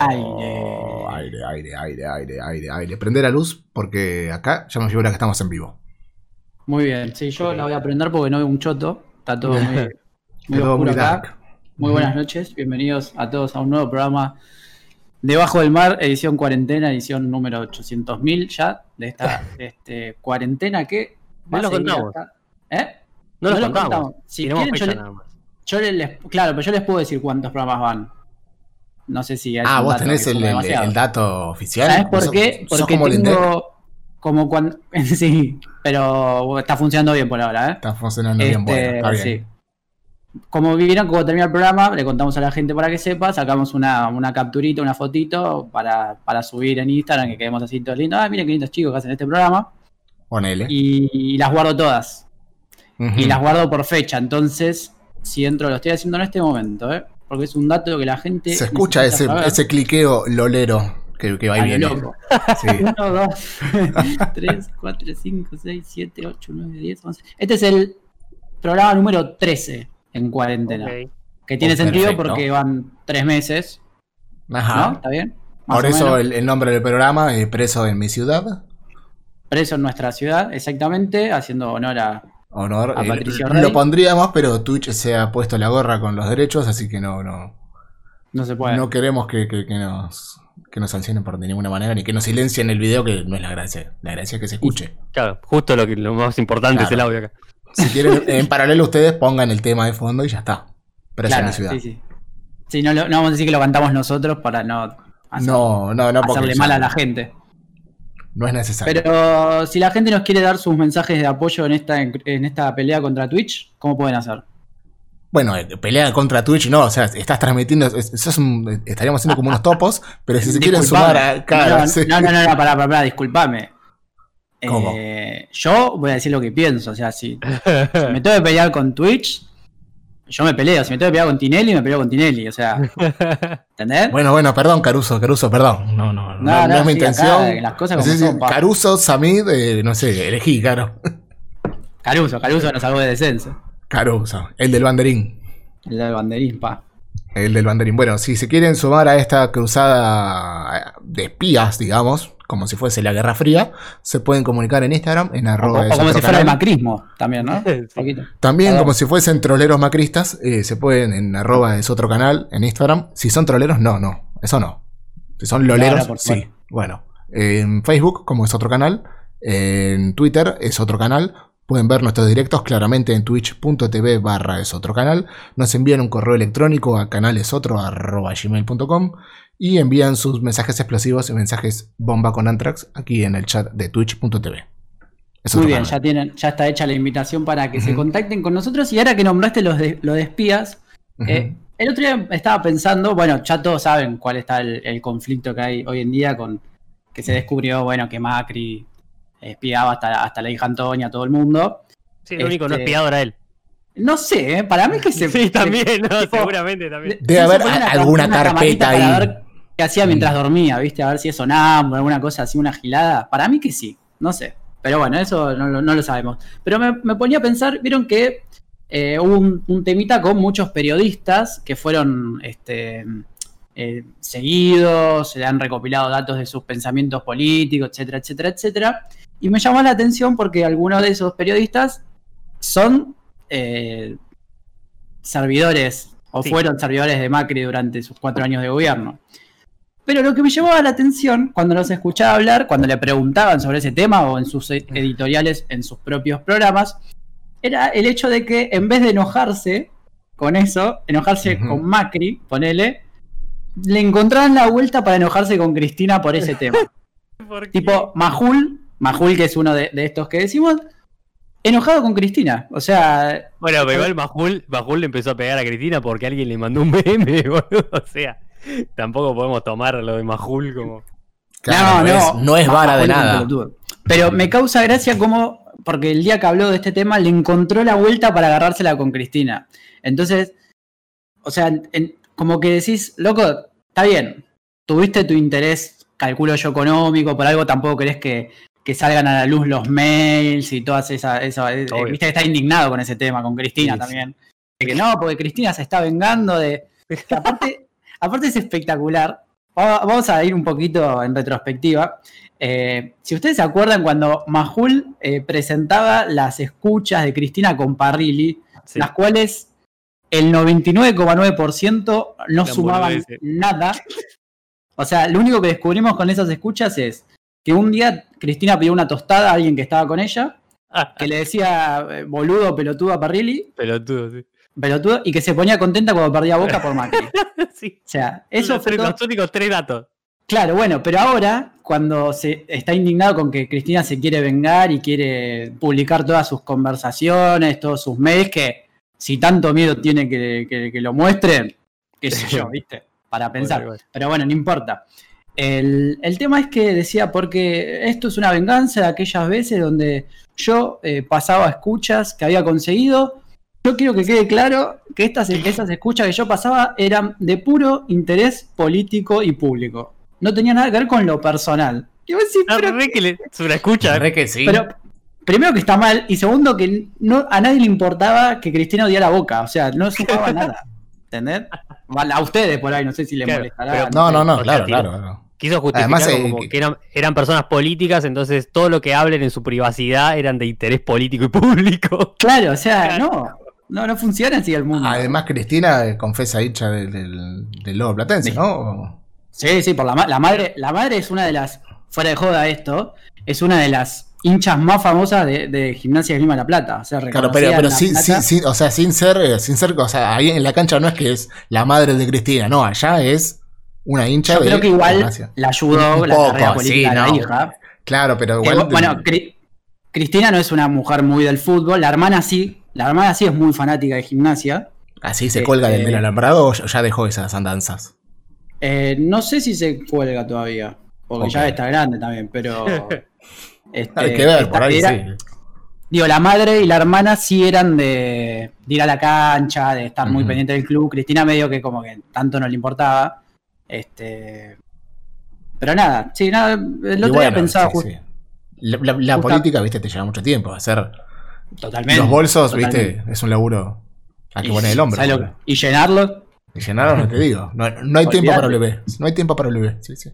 Aire. Aire, aire, aire, aire, aire, aire. Prende la luz porque acá ya me figura que estamos en vivo. Muy bien, sí, yo la voy a prender porque no veo un choto. Está todo muy, muy Todo oscuro muy acá. Muy buenas noches, bienvenidos a todos a un nuevo programa Debajo del Mar, edición cuarentena, edición número 800.000 ya de esta este, cuarentena que va No lo contamos. hasta- ¿Eh? No, No lo contamos. contamos. Si Tenemos quieren, le-. Yo les, claro, pero yo les puedo decir cuántos programas van. No sé si hay Ah, vos dato tenés el, el- dato oficial. ¿Sabes por qué? Porque como tengo como cuando sí, pero está funcionando bien por ahora, ¿eh? Está funcionando bien, Este, bueno, está bien. sí. Como vieron, como termina el programa, le contamos a la gente para que sepa, sacamos una, una capturita, una fotito para, para subir en Instagram, que quedemos así todos lindos. Ah, miren qué lindos chicos que hacen este programa. Ponele. Y, y las guardo todas. Y las guardo por fecha. Entonces, si entro, lo estoy haciendo en este momento, ¿eh? Porque es un dato que la gente. Se escucha ese, saber. ese cliqueo lolero que, que va y viene. loco. Sí. 1, 2, 3, 4, 5, 6, 7, 8, 9, 10, 11. Este es el programa número 13 en cuarentena. Que tiene Oh, sentido perfecto. porque van tres meses, ¿no? Ajá. ¿Está bien? Más Por eso el nombre del programa es Preso en mi ciudad. Preso en nuestra ciudad, exactamente, haciendo honor a. Honor. A eh, Patricio lo pondríamos, pero Twitch se ha puesto la gorra con los derechos, así que no, no, No se puede. no queremos que, que- que nos, que nos sancionen por de ninguna manera, ni que nos silencien el video, que no es la gracia. La gracia es que se escuche. Claro, justo lo, que, lo más importante Claro. es el audio acá. Si quieren, en paralelo ustedes pongan el tema de fondo y ya está. Preso Claro, en ciudad. sí, sí. Sí, no, lo- no vamos a decir que lo cantamos nosotros para no, hacer- No, no, no, hacerle mal a la gente. No es necesario. Pero si la gente nos quiere dar sus mensajes de apoyo en esta, en esta pelea contra Twitch, ¿cómo pueden hacer? Bueno, eh, pelea contra Twitch, no, o sea, estás transmitiendo, es- un- estaríamos haciendo como unos topos, pero si se quieren sumar a no, no, no, no, pará, pará, disculpame. ¿Cómo? Eh, yo voy a decir lo que pienso, o sea, si, si me tengo que pelear con Twitch, yo me peleo, si me tengo que pelear con Tinelli, me peleo con Tinelli, o sea, ¿entendés? Bueno, bueno, perdón, Caruso, Caruso, perdón. No, no, no, No, no, no, es mi sí, acá, intención. las cosas No como sé si son, pa. Caruso, Samid, eh, no sé, elegí, claro. Caruso, Caruso nos salvó de descenso. Caruso, el del banderín. El del banderín, pa. El del banderín. Bueno, si se quieren sumar a esta cruzada de espías, digamos, como si fuese la Guerra Fría, se pueden comunicar en Instagram, en O, arroba o es como otro si fuera el macrismo también, ¿no? Sí. También Perdón. como si fuesen troleros macristas, eh, se pueden en arroba es otro canal, en Instagram. Si son troleros, no, no, eso no. Si son loleros, No, sí. Bueno, en Facebook, como es otro canal, en Twitter es otro canal. Pueden ver nuestros directos claramente en twitch.tv barra es otro canal. Nos envían un correo electrónico a canalesotro.gmail.com y envían sus mensajes explosivos y mensajes bomba con Antrax aquí en el chat de twitch.tv. Es Muy bien, ya tienen, ya está hecha la invitación para que se contacten con nosotros. Y ahora que nombraste los de, lo de espías, eh, el otro día estaba pensando, bueno, ya todos saben cuál está el, el conflicto que hay hoy en día con que se descubrió, bueno, que Macri espiaba hasta, hasta la hija Antonia, a todo el mundo. Sí, el único no Este- espiado era él. No sé, ¿eh? para mí que se. Sí, también, no, tipo, seguramente también. Debe haber alguna una carpeta ahí. Para ver qué hacía mientras dormía, ¿viste? A ver si es sonámbulo, alguna cosa así, una gilada. Para mí que sí, no sé. Pero bueno, eso no, lo- no lo sabemos. Pero me, me ponía a pensar, vieron que eh, hubo un, un temita con muchos periodistas que fueron este, eh, seguidos, se le han recopilado datos de sus pensamientos políticos, etcétera, etcétera, etcétera. Y me llamó la atención porque algunos de esos periodistas son eh, servidores o Sí. fueron servidores de Macri durante sus cuatro años de gobierno. Pero lo que me llamaba la atención cuando los escuchaba hablar, cuando le preguntaban sobre ese tema o en sus editoriales, en sus propios programas, era el hecho de que en vez de enojarse con eso, enojarse con Macri, ponele, le encontraban la vuelta para enojarse con Cristina por ese tema. Tipo Majul, Majul que es uno de, de estos que decimos, enojado con Cristina. O sea, Bueno, pero igual Majul, Majul le empezó a pegar a Cristina porque alguien le mandó un meme, boludo. O sea, tampoco podemos tomar lo de Majul como. Claro, no, es, no es vara de Majul nada. Pero me causa gracia como, porque el día que habló de este tema le encontró la vuelta para agarrársela con Cristina. Entonces, o sea, en- como que decís, loco, está bien, tuviste tu interés, calculo yo, económico, por algo tampoco querés que, que salgan a la luz los mails y todas esas... Esa, eh, Obvio. viste que está indignado con ese tema, con Cristina Sí, sí. también. De que no, porque Cristina se está vengando de... aparte, aparte es espectacular va- vamos a ir un poquito en retrospectiva. Eh, si ustedes se acuerdan cuando Majul eh, presentaba las escuchas de Cristina con Parrilli, Sí. las cuales el 99,9% no sumaban nada. O sea, lo único que descubrimos con esas escuchas es que un día Cristina pidió una tostada a alguien que estaba con ella, Ah, que le decía eh, boludo, pelotudo a Parrilli, pelotudo, sí. pelotudo, y que se ponía contenta cuando perdía boca por Macri. O Sí. sea, eso fue los únicos tres datos. Claro, bueno, pero ahora, cuando se está indignado con que Cristina se quiere vengar y quiere publicar todas sus conversaciones, todos sus mails, que si tanto miedo tiene que, que- que lo muestre, qué sé yo, ¿viste? Para pensar. Pero bueno, no importa. El, el tema es que decía, porque esto es una venganza de aquellas veces donde yo eh, pasaba escuchas que había conseguido. Yo quiero que quede claro que estas, esas escuchas que yo pasaba eran de puro interés político y público. No tenía nada que ver con lo personal. Y vos decís, Ah, pero, re que le- se la escucha. Re que sí. pero primero que está mal y segundo que no, a nadie le importaba que Cristina odiara Boca. O sea, no sumaba nada. ¿Entendés? Vale, A ustedes por ahí, no sé si le Claro, molestará. pero- no, no, no, claro, claro. Quiso justificar Además, eh, como que- eran, eran personas políticas, entonces todo lo que hablen en su privacidad eran de interés político y público. Claro, o sea, Claro. no. No, no funciona así el mundo. Además, Cristina confesa hincha del, del, del Lobo Platense, Sí. ¿no? Sí, sí, por la, ma- la madre. La madre es una de las. Fuera de joda esto. Es una de las hinchas más famosas de, de Gimnasia de Lima de la Plata. O sea, Claro, pero, o sea, sin ser, eh, sin ser, o sea, ahí en la cancha no es que es la madre de Cristina, no, allá es una hincha Yo de creo que igual Gimnasia. la ayudó Un la poco, carrera política sí, de la no. hija. Claro, pero Que, igual. bueno, Cri- Cristina no es una mujer muy del fútbol. La hermana sí. La hermana sí es muy fanática de gimnasia. así se eh, cuelga del, eh, del alambrado o ya dejó esas andanzas. Eh, no sé si se cuelga todavía. Porque ya está grande también, pero. este, Hay que ver, por ahí era- sí. Digo, la madre y la hermana sí eran de, de ir a la cancha, de estar muy pendiente del club. Cristina medio que como que tanto no le importaba. Este. Pero nada, sí, nada. El otro día bueno, pensaba sí, justo. sí. La, la- la justa- política, viste, te lleva mucho tiempo. Hacer Totalmente. los bolsos, totalmente. viste, es un laburo a que poner el hombro. ¿sabes lo boludo. que- y llenarlo. Y llenarlo, no te digo. No, no hay tiempo para WB. No hay tiempo para WB. Sí, sí.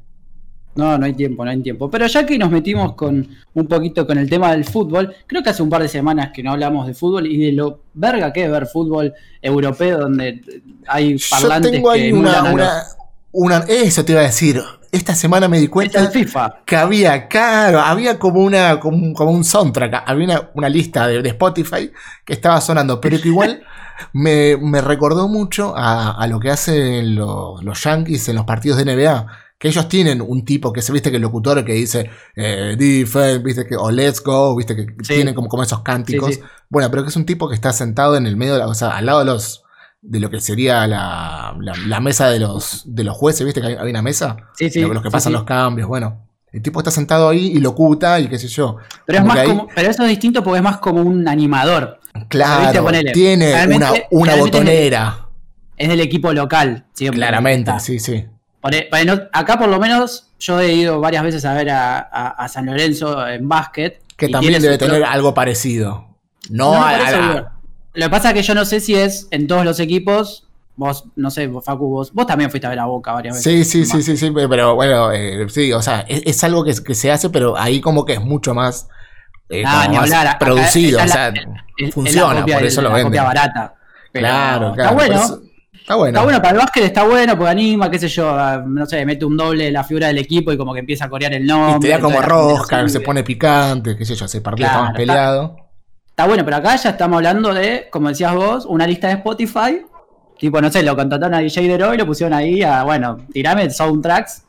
No, no hay tiempo, no hay tiempo. Pero ya que nos metimos con un poquito con el tema del fútbol, creo que hace un par de semanas que no hablamos de fútbol y de lo verga que es ver fútbol europeo donde hay Yo parlantes tengo ahí que una, una. Eso te iba a decir. Esta semana me di cuenta FIFA. que había, claro, había como una, como un, como un soundtrack, había una, una lista de, de Spotify que estaba sonando, pero que igual me, me recordó mucho a, a lo que hacen los, los Yankees en los partidos de NBA. Que ellos tienen un tipo que se viste que el locutor que dice eh, defense, viste que, o let's go, viste que Sí. tienen como, como esos cánticos. Sí, sí. Bueno, pero que es un tipo que está sentado en el medio, de la- o sea, al lado de los de lo que sería la, la- la mesa de los, de los jueces, viste que hay, hay una mesa Sí, sí. lo- los que pasan sí. los cambios, bueno. El tipo está sentado ahí y locuta y qué sé yo. Pero, es más que ahí- como, pero eso es distinto porque es más como un animador. Claro, Viste, tiene una, Realmente- una realmente botonera. Es del equipo local. siempre. Claramente, Está. sí, sí. E- no- acá por lo menos yo he ido varias veces a ver a, a- a San Lorenzo en básquet. Que también debe tener algo parecido. No, No, a- Lo que pasa es que yo no sé si es en todos los equipos. Vos, no sé, vos, Facu, vos, vos también fuiste a ver a Boca varias veces. Sí, sí, sí, sí, sí, pero bueno, eh, sí, o sea, es, es algo que, que se hace, pero ahí como que es mucho más, eh, Ah, como ni más hablar, producido, o sea, funciona, por eso la lo venden. barata. Pero Claro, claro. Está bueno. eso- está bueno. Está bueno, para el básquet está bueno porque anima, qué sé yo, no sé, mete un doble de la figura del equipo y como que empieza a corear el nombre. y te da como rosca, se pone picante, qué sé yo, ese partido Claro, está más peleado. Está bueno, pero acá ya estamos hablando de, como decías vos, una lista de Spotify. Tipo, no sé, lo contrataron a DJ Dero y lo pusieron ahí a, bueno, tirame soundtracks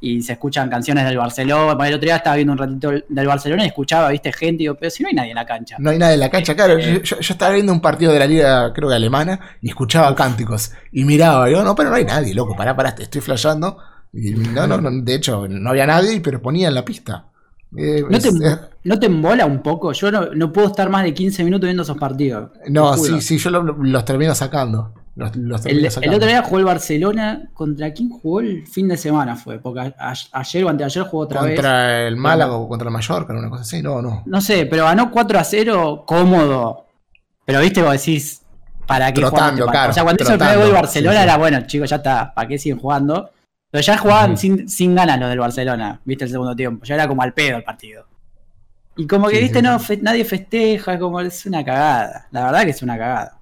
y se escuchan canciones del Barcelona. Bueno, El otro día estaba viendo un ratito del Barcelona y escuchaba, viste, gente y digo, pero si no hay nadie en la cancha. No hay nada en la cancha, claro. Yo, yo- yo estaba viendo un partido de la liga, creo que alemana, y escuchaba cánticos. Y miraba, y digo, no, pero no hay nadie, loco, pará, pará, te estoy flasheando. Y no, no, no, de hecho, no había nadie, pero ponían la pista. Eh, ¿No te, es- eh, ¿No te embola un poco? Yo no, no puedo estar más de 15 minutos viendo esos partidos. no, sí, sí, yo lo- los termino sacando. Los, los El, termino el sacando. otro día jugó el Barcelona. ¿Contra quién jugó el fin de semana? Fue, porque a- ayer o anteayer jugó otra vez. contra el Málaga o contra el Mallorca, una cosa así, no, no. No sé, pero ganó 4 a 0 cómodo. Pero viste, vos decís, ¿para qué Trotando, claro, O sea, cuando hizo el primer gol Barcelona sí, sí. era bueno, chicos, ya está, ¿para qué siguen jugando? Pero ya jugaban sin, sin ganas los del Barcelona, viste, el segundo tiempo. Ya era como al pedo el partido. Y como que, Sí, viste, sí, no, fe- nadie festeja, como es una cagada. La verdad que es una cagada.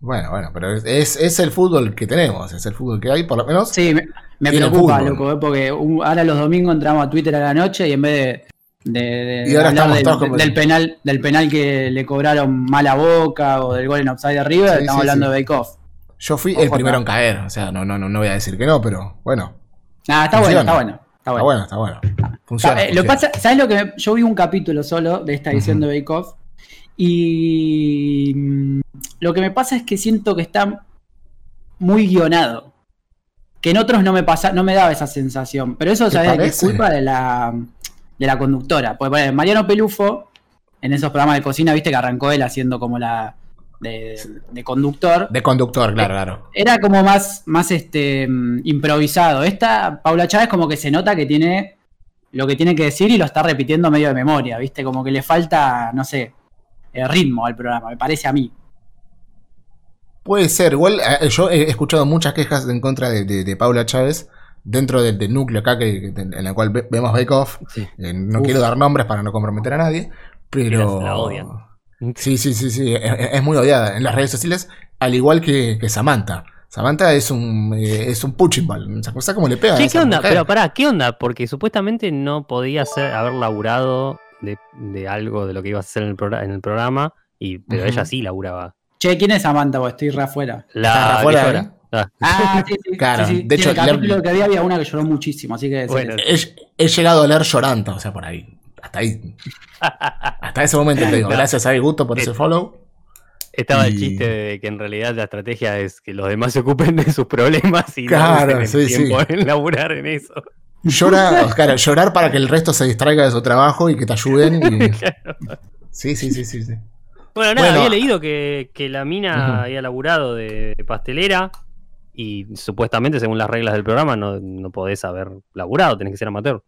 Bueno, bueno, pero es, es, el fútbol que tenemos, es el fútbol que hay, por lo menos. Sí, me, preocupa, loco, eh, porque un- ahora los domingos entramos a Twitter a la noche y en vez de, de- de Y ahora como- del penal, del penal que le cobraron mala boca o del gol en offside de River, Sí, estamos sí, hablando sí. de Bake Off. Yo fui Ojo, el primero no. en caer, o sea, no, no, no, no voy a decir que no, pero bueno, Ah, está bueno, está bueno. Está está bueno. está bueno. Funciona. Eh, lo que funciona. pasa, ¿sabes lo que me- yo vi un capítulo solo de esta edición de Bake Off? Y mm, lo que me pasa es que siento que está muy guionado. Que en otros no me pasa, no me daba esa sensación. Pero eso ¿Te sabes que es culpa de la, de la conductora. Porque bueno, Mariano Pelufo, en esos programas de cocina, viste que arrancó él haciendo como la de, de conductor. De conductor, claro, claro. Era como más, más este mm, improvisado. Esta, Paula Chávez, como que se nota que tiene lo que tiene que decir y lo está repitiendo medio de memoria, ¿viste? Como que le falta, no sé, el ritmo al programa, me parece a mí. Puede ser, igual eh, yo he escuchado muchas quejas en contra de, de- de Paula Chávez dentro del, del núcleo acá que, en el cual ve- vemos Bake Off. Sí. Eh, no Uf. quiero dar nombres para no comprometer a nadie, pero... La odian. Sí, sí, sí, sí, es, es muy odiada en las redes sociales, al igual que, que Samantha. Samantha es un, eh, es un punching ball, esa cosa como le pega. a ¿Qué, onda? mujer. Pero pará, ¿qué onda? Porque supuestamente no podía ser, haber laburado de, de algo de lo que iba a hacer en el, progra- en el programa, y, pero ella sí laburaba. Che, ¿quién es Samantha? Porque estoy re afuera. La afuera. ¿eh? Ah, Ah, sí, sí. Claro, sí, sí. de hecho, en el le- capítulo que había había una que lloró muchísimo, así que. Bueno, sí. He, he llegado a leer lloranta, o sea, por ahí. Hasta ahí. Hasta ese momento te digo. No. Gracias a Gusto por ese Eh, follow. Estaba el chiste de que en realidad la estrategia es que los demás se ocupen de sus problemas y Claro, no el sí, tiempo sí. en laburar en eso. Llora, claro, llorar para que el resto se distraiga de su trabajo y que te ayuden. y- Sí, sí, sí, sí, sí. Bueno, nada, Bueno, había leído que, que la mina había laburado de pastelera y supuestamente, según las reglas del programa, no, no podés haber laburado, tenés que ser amateur.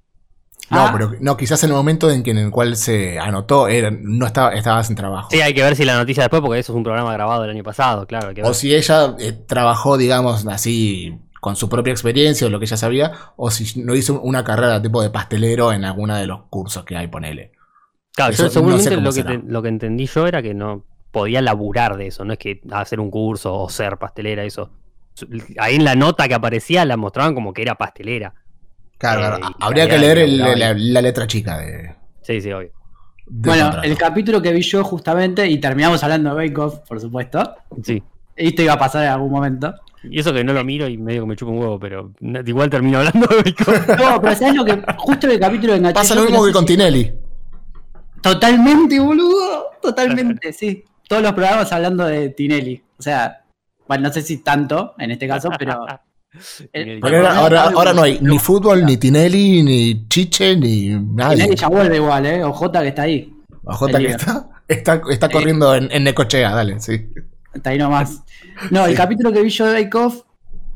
No, Ah. pero no, quizás el momento en, que, en el cual se anotó era, no estaba, estaba sin trabajo. Sí, hay que ver si la noticia después, porque eso es un programa grabado el año pasado, claro. Hay que ver. O si ella eh, trabajó, digamos, así con su propia experiencia o lo que ella sabía, o si no hizo una carrera tipo de pastelero en alguno de los cursos que hay, ponele. Claro, eso yo no seguramente sé lo, que te- lo que entendí yo era que no podía laburar de eso, no es que hacer un curso o ser pastelera, eso. Ahí en la nota que aparecía la mostraban como que era pastelera. Claro, Eh, habría que leer el- la, letra chica de, Sí, sí, obvio. Bueno, contrato. el capítulo que vi yo justamente, y terminamos hablando de Bake Off, por supuesto. Sí. Esto iba a pasar en algún momento. Y eso que no lo miro y medio que me chupa un huevo, pero igual termino hablando de Bitcoin. No, pero ¿sabes lo que? Justo en el capítulo de Pasa lo mismo que con Tinelli. Totalmente, boludo. Totalmente, sí. Todos los programas hablando de Tinelli. O sea, bueno, no sé si tanto en este caso, pero. el- ahora, ahora, ahora no hay ni fútbol, ni Tinelli, ni Chiche, ni nadie. Tinelli ya vuelve igual, ¿eh? O J que está ahí. OJ el que líder. está, está, está corriendo en, en Necochea, dale, sí. Está ahí nomás. No, el Sí. capítulo que vi yo de Bake Off,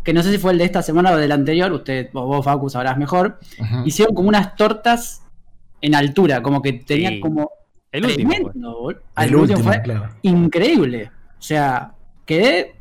que no sé si fue el de esta semana o del anterior, usted, vos, vos, Facu, sabrás mejor. Hicieron como unas tortas en altura, como que tenían Sí. como. El último. tremendo, El último, fue claro. increíble. O sea, quedé.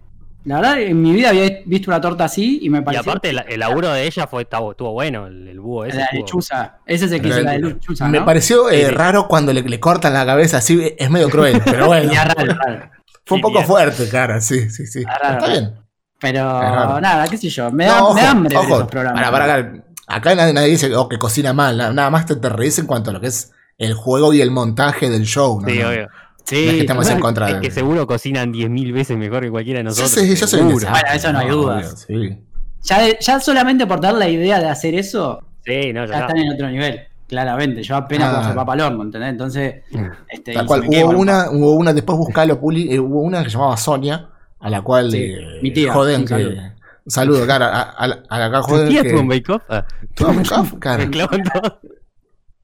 La verdad, en mi vida había visto una torta así y me Y pareció. aparte, el, el laburo de ella fue estuvo bueno, el, el búho ese. la de lechuza. Ese es el que Pero hizo la de lechuza. Me pareció eh, Sí, sí. raro cuando le, le cortan la cabeza así, es medio cruel, pero bueno. Ya, raro, raro. Fue un Sí, poco bien. fuerte, cara, sí, sí, sí. Ah, raro, Está raro. bien. Pero nada, qué sé yo. Me da, No, ojo, me da hambre ojo, esos programas. para, para acá, acá nadie, nadie dice oh, que cocina mal, na- nada más te, te reís en cuanto a lo que es el juego y el montaje del show. ¿no? Sí, No. obvio. Sí, No es que estemos en contra Es de. que seguro cocinan 10.000 veces mejor que cualquiera de Sí, nosotros. sí, yo soy un seguro. Bueno, eso no hay dudas. obvio, sí. Ya, ya solamente por dar la idea de hacer eso, Sí, no, ya ya están en otro nivel. Claramente. Yo apenas Ah. hacer papa al horno, ¿entendés? Entonces. Este, cual, hubo una, hubo una, después buscalo, Puli, eh, hubo una que se llamaba Sonia, a la cual Sí, eh, mi tía, joden un que. saludo. Cara, a, a, la- a la ¿Tu joden tía que, tuvo un bake-off? Ah, ¿Tuvo un bake-off? Cara.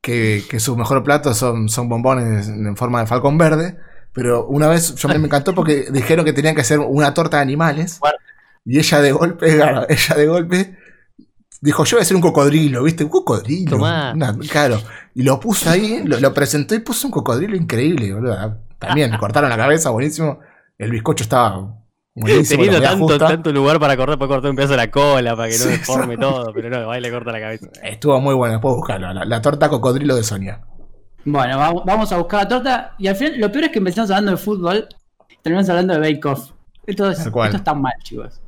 Que, que su mejor plato son, son bombones en forma de falcón verde. Pero una vez yo me, encantó porque dijeron que tenían que hacer una torta de animales. Y ella de golpe, claro, ella de golpe dijo, yo voy a hacer un cocodrilo, ¿viste? Un cocodrilo. Una- claro. Y lo puso ahí, lo, lo presentó y puso un cocodrilo increíble, boludo. También, cortaron la cabeza, buenísimo. El bizcocho estaba Buenísimo, Teniendo tanto, tanto lugar para correr, puede cortar un pedazo de la cola para que no Sí, deforme todo, pero no, y le corta la cabeza. Estuvo muy bueno, después buscarlo. La, la torta cocodrilo de Sonia. Bueno, vamos, vamos a buscar la torta. Y al final, lo peor es que empezamos hablando de fútbol, terminamos hablando de Bake Off. Esto, es, esto está mal, chicos.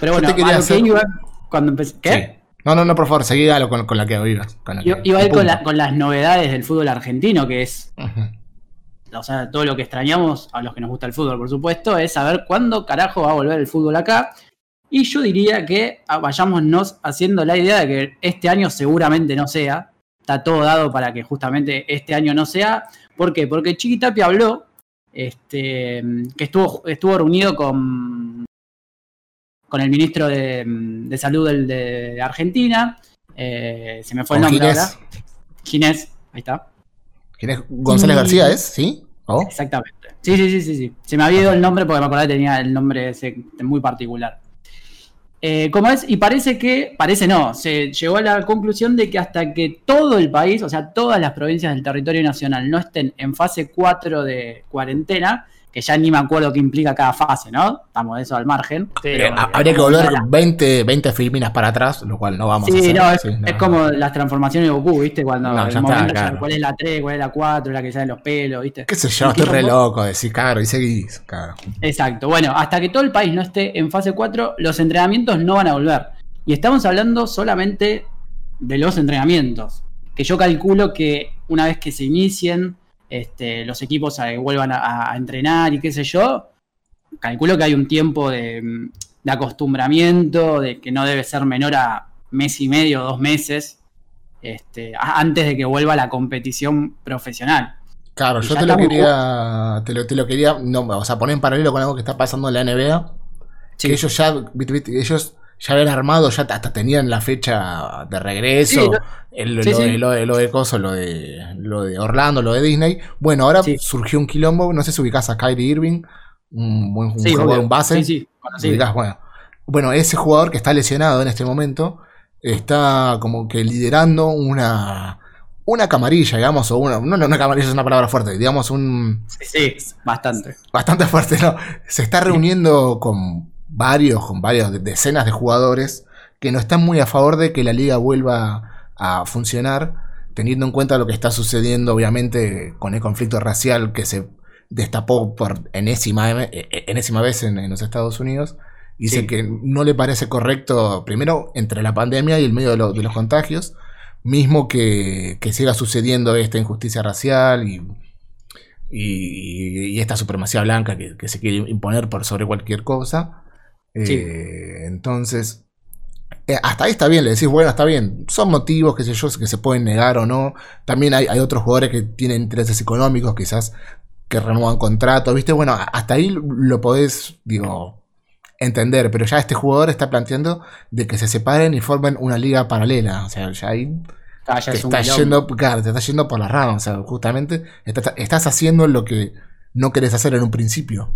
Pero bueno, te quería a lo hacer- que iba cuando empecé. ¿Qué? Sí. No, no, no, por favor, seguí con, con la que ibas. Con la que- Iba, iba a ir con, la- con las novedades del fútbol argentino, que es, Ujú. O sea, todo lo que extrañamos a los que nos gusta el fútbol, por supuesto, es saber cuándo carajo va a volver el fútbol acá. Y yo diría que ah, vayámonos haciendo la idea de que este año seguramente no sea. Está todo dado para que justamente este año no sea. ¿Por qué? Porque Chiquitapia habló este, que estuvo, estuvo reunido con, con el ministro de, de Salud del- de Argentina. Eh, se me fue el nombre Ginés. ahora. Ginés, ahí está. ¿Quién es? González Y- García es? ¿Sí? ¿Oh? Exactamente. Sí, sí, sí, sí, sí. Se me había ido el nombre porque me acordaba que tenía el nombre ese muy particular. Eh, como es, y parece que, parece no, se llegó a la conclusión de que hasta que todo el país, o sea, todas las provincias del territorio nacional no estén en fase 4 de cuarentena, que ya ni me acuerdo qué implica cada fase, ¿no? Estamos de eso al margen. Sí, Eh, habría que volver una- 20, 20 Filminas para atrás, lo cual no vamos a Sí, hacer. no, es, Sí, es como las transformaciones de Goku, ¿viste? Cuando No, el ya está, momento ya- claro. cuál es la 3, cuál es la 4, la que sale los pelos, ¿viste? ¿Qué sé yo? ¿Y Estoy re loco, decir, claro, y seguís, claro. Exacto. Bueno, hasta que todo el país no esté en fase 4, los entrenamientos no van a volver. Y estamos hablando solamente de los entrenamientos. Que yo calculo que una vez que se inicien, este, los equipos vuelvan a, a entrenar y qué sé yo, calculo que hay un tiempo de, mm, de acostumbramiento, de que no debe ser menor a mes y medio, dos meses, este, a- antes de que vuelva la competición profesional. Claro, Y yo te lo quería, te lo, te lo quería, no, o sea, poner en paralelo con algo que está pasando en la NBA, Sí. que ellos ya, ellos ya habían armado, ya hasta tenían la fecha de regreso, Sí, el- sí, lo, sí. De, lo, de, lo de Coso, lo de, lo de Orlando, lo de Disney. Bueno, ahora surgió un quilombo, no sé si ubicás a Kyrie Irving, un buen jugador, un base. Sí, sí, conocido. Ubicás, bueno. bueno, ese jugador que está lesionado en este momento está como que liderando una una camarilla, digamos, o una, no, no, una camarilla es una palabra fuerte, digamos un Sí, sí, bastante. bastante fuerte, ¿no? Se está reuniendo con varios, con varias de- decenas de jugadores que no están muy a favor de que la liga vuelva a funcionar, teniendo en cuenta lo que está sucediendo, obviamente, con el conflicto racial que se destapó por enésima, eh, enésima vez en, en los Estados Unidos. Dice Sí. que no le parece correcto, primero, entre la pandemia y el medio de, lo- de los contagios, mismo que, que siga sucediendo esta injusticia racial y, y, y esta supremacía blanca que, que se quiere imponer por sobre cualquier cosa. Sí. Eh, entonces, eh, hasta ahí está bien, le decís, bueno, está bien, son motivos, qué sé yo, que se pueden negar o no. También hay, hay otros jugadores que tienen intereses económicos, quizás que renuevan contratos, ¿viste? Bueno, hasta ahí lo podés, digo, entender, pero ya este jugador está planteando de que se separen y formen una liga paralela. O sea, ya ahí Ah, ya te es un está yendo, claro, te está yendo por las ramas. O sea, justamente estás, estás haciendo lo que no querés hacer en un principio.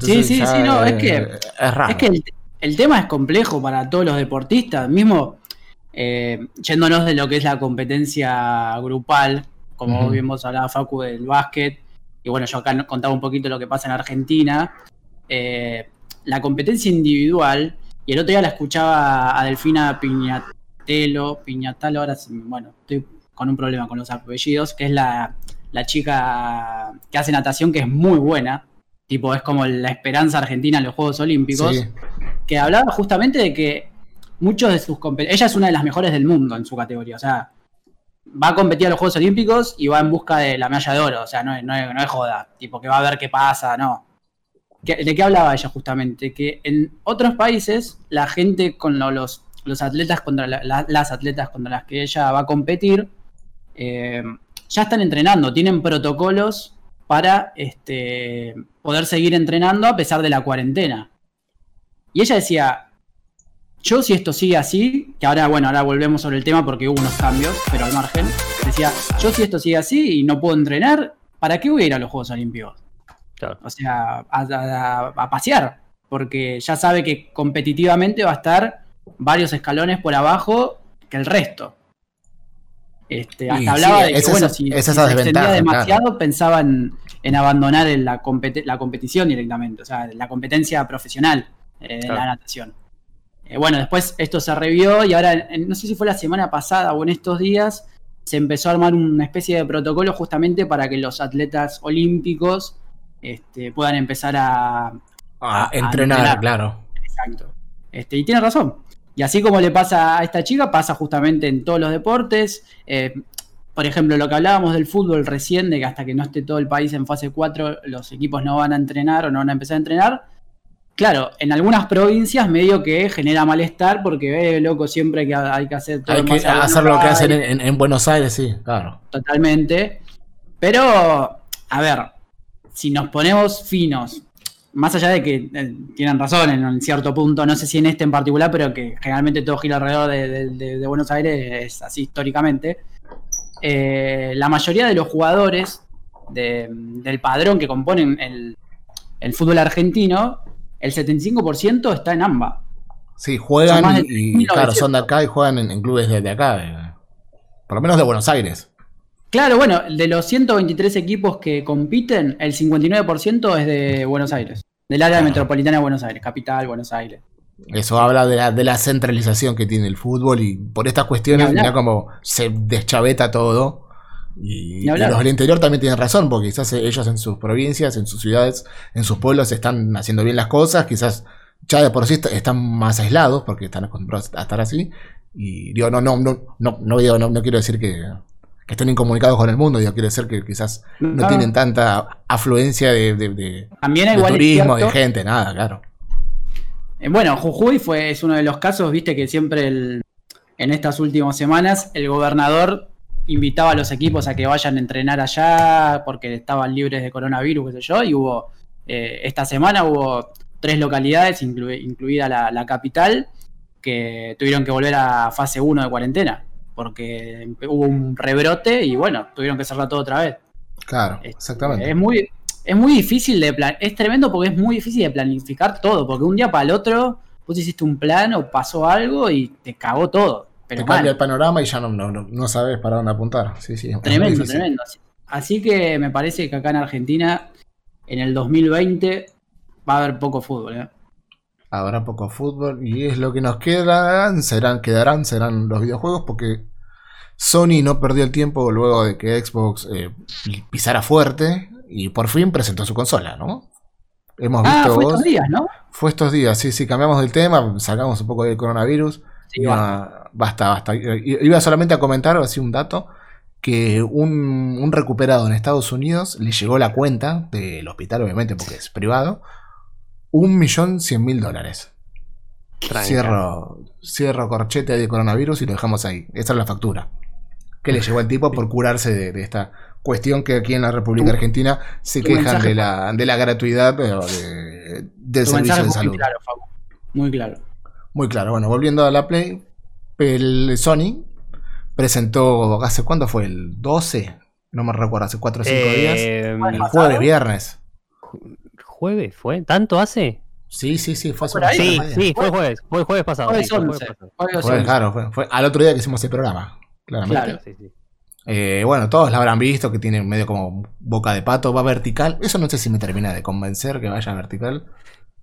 Sí, sí, sí, no, es eh, que- es raro. Es que el, el tema es complejo para todos los deportistas, mismo eh, yéndonos de lo que es la competencia grupal, como Ujú. bien vos hablabas, Facu, del básquet, y bueno, yo acá contaba un poquito lo que pasa en Argentina, eh, la competencia individual, y el otro día la escuchaba a Delfina Piñatelo, Piñatalo, ahora, bueno, estoy con un problema con los apellidos, que es la, la chica que hace natación, que es muy buena, tipo, es como la esperanza argentina en los Juegos Olímpicos Sí, que hablaba justamente de que muchos de sus competidores, ella es una de las mejores del mundo en su categoría, o sea, va a competir a los Juegos Olímpicos y va en busca de la medalla de oro, o sea, no es, no es, no es joda, tipo que va a ver qué pasa, no. ¿Qué- ¿De qué hablaba ella justamente? Que en otros países la gente con lo- los, los atletas contra la- la- las atletas contra las que ella va a competir eh, ya están entrenando, tienen protocolos para este, poder seguir entrenando a pesar de la cuarentena. Y ella decía, yo si esto sigue así, que ahora, bueno, ahora volvemos sobre el tema porque hubo unos cambios, pero al margen, decía, yo si esto sigue así y no puedo entrenar, ¿para qué voy a ir a los Juegos Olímpicos? Claro. O sea, a, a- a pasear, porque ya sabe que competitivamente va a estar varios escalones por abajo que el resto. Este, Y hasta sí, hablaba de que, es bueno, esa- si, es si se extendía demasiado, pensaba en, en abandonar la, competi- la competición directamente, o sea, la competencia profesional eh, en Claro. la natación. Eh, bueno, después esto se revió y ahora, en- no sé si fue la semana pasada o en estos días, se empezó a armar una especie de protocolo justamente para que los atletas olímpicos este, puedan empezar a, A a entrenar, entrenar. claro. Exacto. Este, y tiene razón. Y así como le pasa a esta chica, pasa justamente en todos los deportes. Eh, por ejemplo, lo que hablábamos del fútbol recién, de que hasta que no esté todo el país en fase 4, los equipos no van a entrenar o no van a empezar a entrenar. Claro, en algunas provincias medio que genera malestar porque, eh, loco, siempre hay que, hay que hacer todo Hay que hacer lo que hacen Aires en, en- en Buenos Aires, sí, claro. totalmente. Pero, a ver, si nos ponemos finos, más allá de que eh, tienen razón en un cierto punto, no sé si en este en particular, pero que generalmente todo gira alrededor de, de- de- de Buenos Aires, es así históricamente. eh, la mayoría de los jugadores de- del padrón que componen el, el fútbol argentino, el 75% está en AMBA. Sí, juegan y, y, 3.900. claro, son de acá y juegan en, en clubes de, de acá. por lo menos de Buenos Aires. Claro, bueno, de los 123 equipos que compiten, el 59% es de Buenos Aires, del área metropolitana de Buenos Aires, capital, Buenos Aires. Eso habla de la, de la centralización que tiene el fútbol y por estas cuestiones, mira como se deschaveta todo. Y, los del interior también tienen razón, porque quizás ellos en sus provincias, en sus ciudades, en sus pueblos están haciendo bien las cosas, quizás ya de por sí est- están más aislados porque están acostumbrados a estar así. Y digo, no, no, no, no, no, digo, no, no quiero decir que, que estén incomunicados con el mundo, digo, quiero decir que quizás no No. tienen tanta afluencia de, de- de- También de igual turismo, de gente, nada, claro. Eh, Bueno, Jujuy fue, es uno de los casos, viste que siempre el- en estas últimas semanas el gobernador invitaba a los equipos a que vayan a entrenar allá porque estaban libres de coronavirus, qué sé yo, y hubo, eh, esta semana hubo tres localidades, inclu- incluida la, la capital, que tuvieron que volver a fase 1 de cuarentena, porque hubo un rebrote y bueno, tuvieron que cerrar todo otra vez. Claro, Este, exactamente. Es muy, es muy difícil de plan es tremendo porque es muy difícil de planificar todo, porque un día para el otro vos hiciste un plan o pasó algo y te cagó todo. Pero te mal, cambia el panorama y ya no, no, no, sabes para dónde apuntar. Sí, sí, tremendo, tremendo. Así- Así que me parece que acá en Argentina, en el 2020, va a haber poco fútbol. ¿eh? Habrá poco fútbol y es lo que nos quedarán, serán, quedarán, serán los videojuegos porque Sony no perdió el tiempo luego de que Xbox eh, pisara fuerte y por fin presentó su consola, ¿no? Hemos Ah, visto fue vos- estos días, ¿no? fue estos días, sí, sí, cambiamos del tema, sacamos un poco del coronavirus. Sí, Iba- basta, basta. Iba solamente a comentar, así un dato, que un, un recuperado en Estados Unidos le llegó la cuenta del hospital, obviamente, porque es privado, un millón cien mil dólares. Tranca. Cierro, cierro corchete de coronavirus y lo dejamos ahí. Esa es la factura. Que le llegó al tipo por curarse de, de esta cuestión que aquí en la República Argentina se quejan mensaje de la, de la gratuidad de- del servicio de salud. muy claro. Muy claro. Muy claro. Bueno, volviendo a la Play, el Sony presentó, ¿hace cuándo fue? ¿El 12? No me recuerdo, hace 4 o 5 días. Eh, El jueves, viernes. ¿Jueves fue? ¿Tanto hace? Sí, sí, sí, fue hace unos Sí, sí, fue jueves. Fue el jueves pasado. Jueves sí, fue el 11. jueves pasado. Jueves Fue, 11. claro, fue, fue al otro día que hicimos el programa. Claramente. Claro. Sí, sí. Eh, bueno, todos la habrán visto, que tiene medio como boca de pato, va vertical. Eso no sé si me termina de convencer que vaya vertical.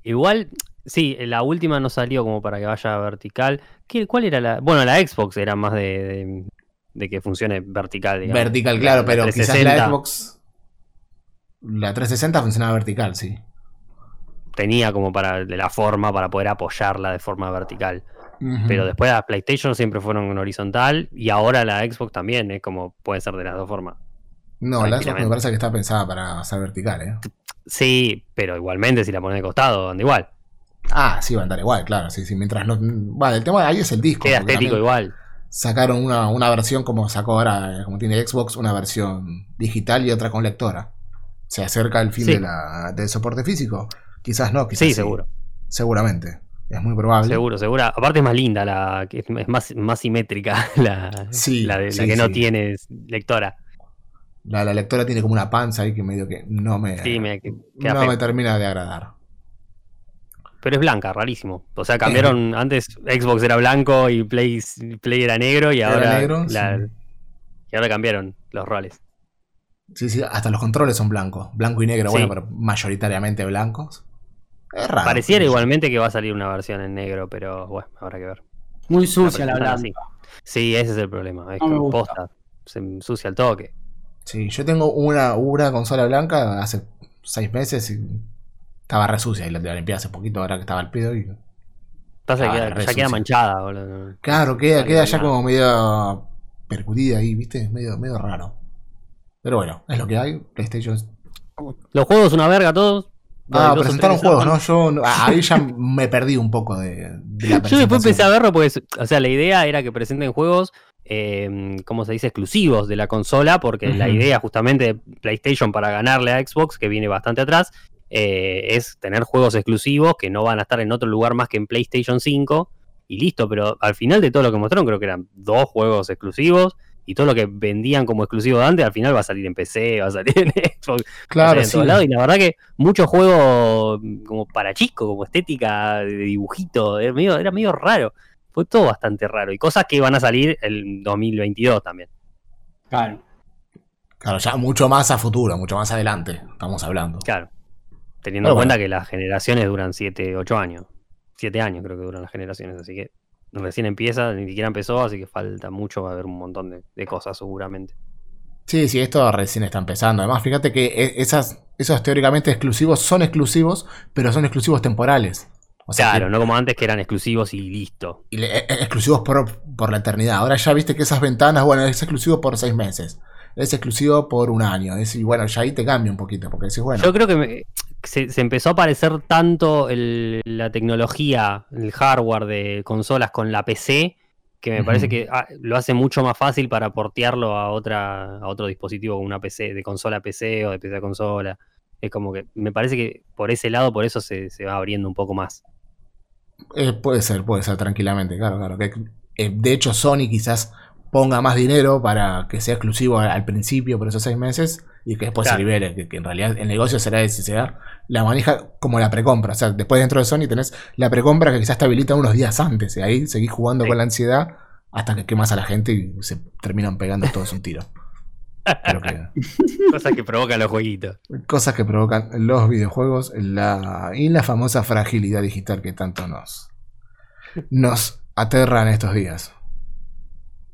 Igual, sí, la última no salió como para que vaya vertical. ¿Qué, ¿Cuál era la...? Bueno, la Xbox era más de, de, de que funcione vertical, digamos. Vertical, claro, La pero quizás 360 la Xbox. La 360 funcionaba vertical, sí. Tenía como para de la forma para poder apoyarla de forma vertical. Pero después la PlayStation siempre fueron en horizontal y ahora la Xbox también es como puede ser de las dos formas. No, la Xbox me parece que está pensada para ser vertical, ¿eh? Sí, pero igualmente si la pones de costado, anda igual. Ah, sí, va a andar igual, claro, sí, sí. Mientras no. Bueno, el tema de ahí es el disco. Queda estético igual. Sacaron una, una versión como sacó ahora, como tiene Xbox, una versión digital y otra con lectora. ¿Se acerca el fin Sí. de la, del soporte físico? Quizás no, quizás Sí, seguro. Seguramente. Es muy probable. Seguro, seguro. Aparte es más linda, la, que es más, más simétrica la, Sí, la, de, la sí, que no tiene lectora. La, la lectora tiene como una panza ahí que medio que no me, que- no feo. me termina de agradar. Pero es blanca, rarísimo. O sea, cambiaron. Antes Xbox era blanco y Play, Play era negro y ahora. negro. Y ahora cambiaron los roles. Sí, sí, hasta los controles son blancos. Blanco y negro, bueno, pero mayoritariamente blancos. Es raro. Pareciera igualmente que va a salir una versión en negro, pero bueno, habrá que ver. Muy sucia la así. Sí, ese es el problema. Es No que posta, se ensucia el toque. Sí, yo tengo una, una consola blanca hace seis meses y estaba re sucia y la, la limpié hace poquito ahora que estaba al pedo y... Pasa que queda- ya queda manchada, boludo. Claro, queda, queda ya nada. como medio percutida ahí, ¿viste? Medio, medio raro. Pero bueno, es lo que hay. PlayStation. Los juegos una verga todos. Ah, presentaron juegos. ¿no? Yo ah, ahí ya me perdí un poco de, de la Yo después empecé a verlo porque, o sea, la idea era que presenten juegos, eh, ¿cómo se dice? Exclusivos de la consola, porque la idea justamente de PlayStation para ganarle a Xbox, que viene bastante atrás, eh, es tener juegos exclusivos que no van a estar en otro lugar más que en PlayStation 5 y listo, pero al final de todo lo que mostraron creo que eran dos juegos exclusivos y todo lo que vendían como exclusivo de antes al final va a salir en PC, va a salir en Xbox, Claro, en sí. todos lados, y la verdad que muchos juegos mm, como para chicos, como estética de dibujito, era medio, era medio raro. Fue todo bastante raro. Y cosas que van a salir el 2022 también. Claro. Claro, ya mucho más a futuro, mucho más adelante. Estamos hablando. Claro. Teniendo Pero en cuenta bueno. que las generaciones duran 7, 8 años. 7 años creo que duran las generaciones. Así que recién empieza, ni siquiera empezó, así que falta mucho. Va a haber un montón de, de cosas seguramente. Sí, sí, esto recién está empezando. Además, fíjate que e- esas, esos teóricamente exclusivos son exclusivos, pero son exclusivos temporales. O sea, claro, que- no como antes que eran exclusivos y listo. y le- e- e- exclusivos por, por la eternidad. Ahora ya viste que esas ventanas, bueno, es exclusivo por seis meses. Es exclusivo por un año. Es, y bueno, ya ahí te cambia un poquito, porque decís, bueno, Yo creo que me- se, se empezó a parecer tanto el- la tecnología, el hardware de consolas con la PC, que me parece que ah, lo hace mucho más fácil para portearlo a otra a otro dispositivo como una PC, de consola a PC o de PC a consola. Es como que me parece que por ese lado, por eso se, se va abriendo un poco más. eh, puede ser, puede ser tranquilamente, claro, claro. Que, eh, de hecho, Sony quizás ponga más dinero para que sea exclusivo al, al principio por esos seis meses y que después Claro. se libere. Que, que en realidad el negocio será ese, será la maneja como la precompra. O sea, después dentro de Sony tenés la precompra que quizás te habilita unos días antes. Y ahí seguís jugando Sí. con la ansiedad hasta que quemas a la gente y se terminan pegando todos un tiro. Que- Cosas que provocan los jueguitos. cosas que provocan los videojuegos la, y la famosa fragilidad digital que tanto nos, nos aterran estos días.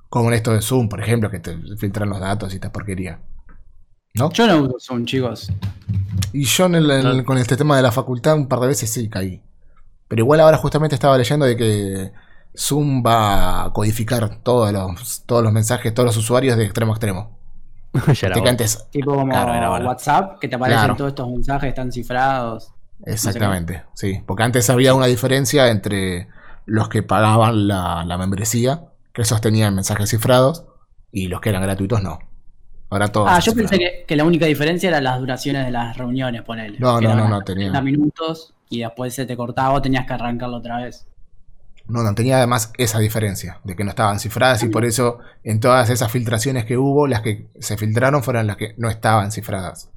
Como en esto de Zoom, por ejemplo, que te filtran los datos y esta porquería. ¿No? Yo no uso Zoom, chicos. Y yo en el- en el- No. con este tema de la facultad un par de veces sí caí. Pero igual ahora justamente estaba leyendo de que Zoom va a codificar todos los, todos los mensajes, todos los usuarios de extremo a extremo. ya era antes Tipo como Claro, era. WhatsApp, que te aparecen Claro. todos estos mensajes, están cifrados. Exactamente, sí. Porque antes había una diferencia entre los que pagaban la, la membresía, que esos tenían mensajes cifrados, y los que eran gratuitos no. Ahora todos. Ah, yo pensé que, que la única diferencia eran las duraciones de las reuniones, ponele. No, no, no, no, tenía- 30 minutos y después se te cortaba o tenías que arrancarlo otra vez. No, no, tenía además esa diferencia, de que no estaban cifradas, y por eso en todas esas filtraciones que hubo, las que se filtraron fueron las que no estaban cifradas.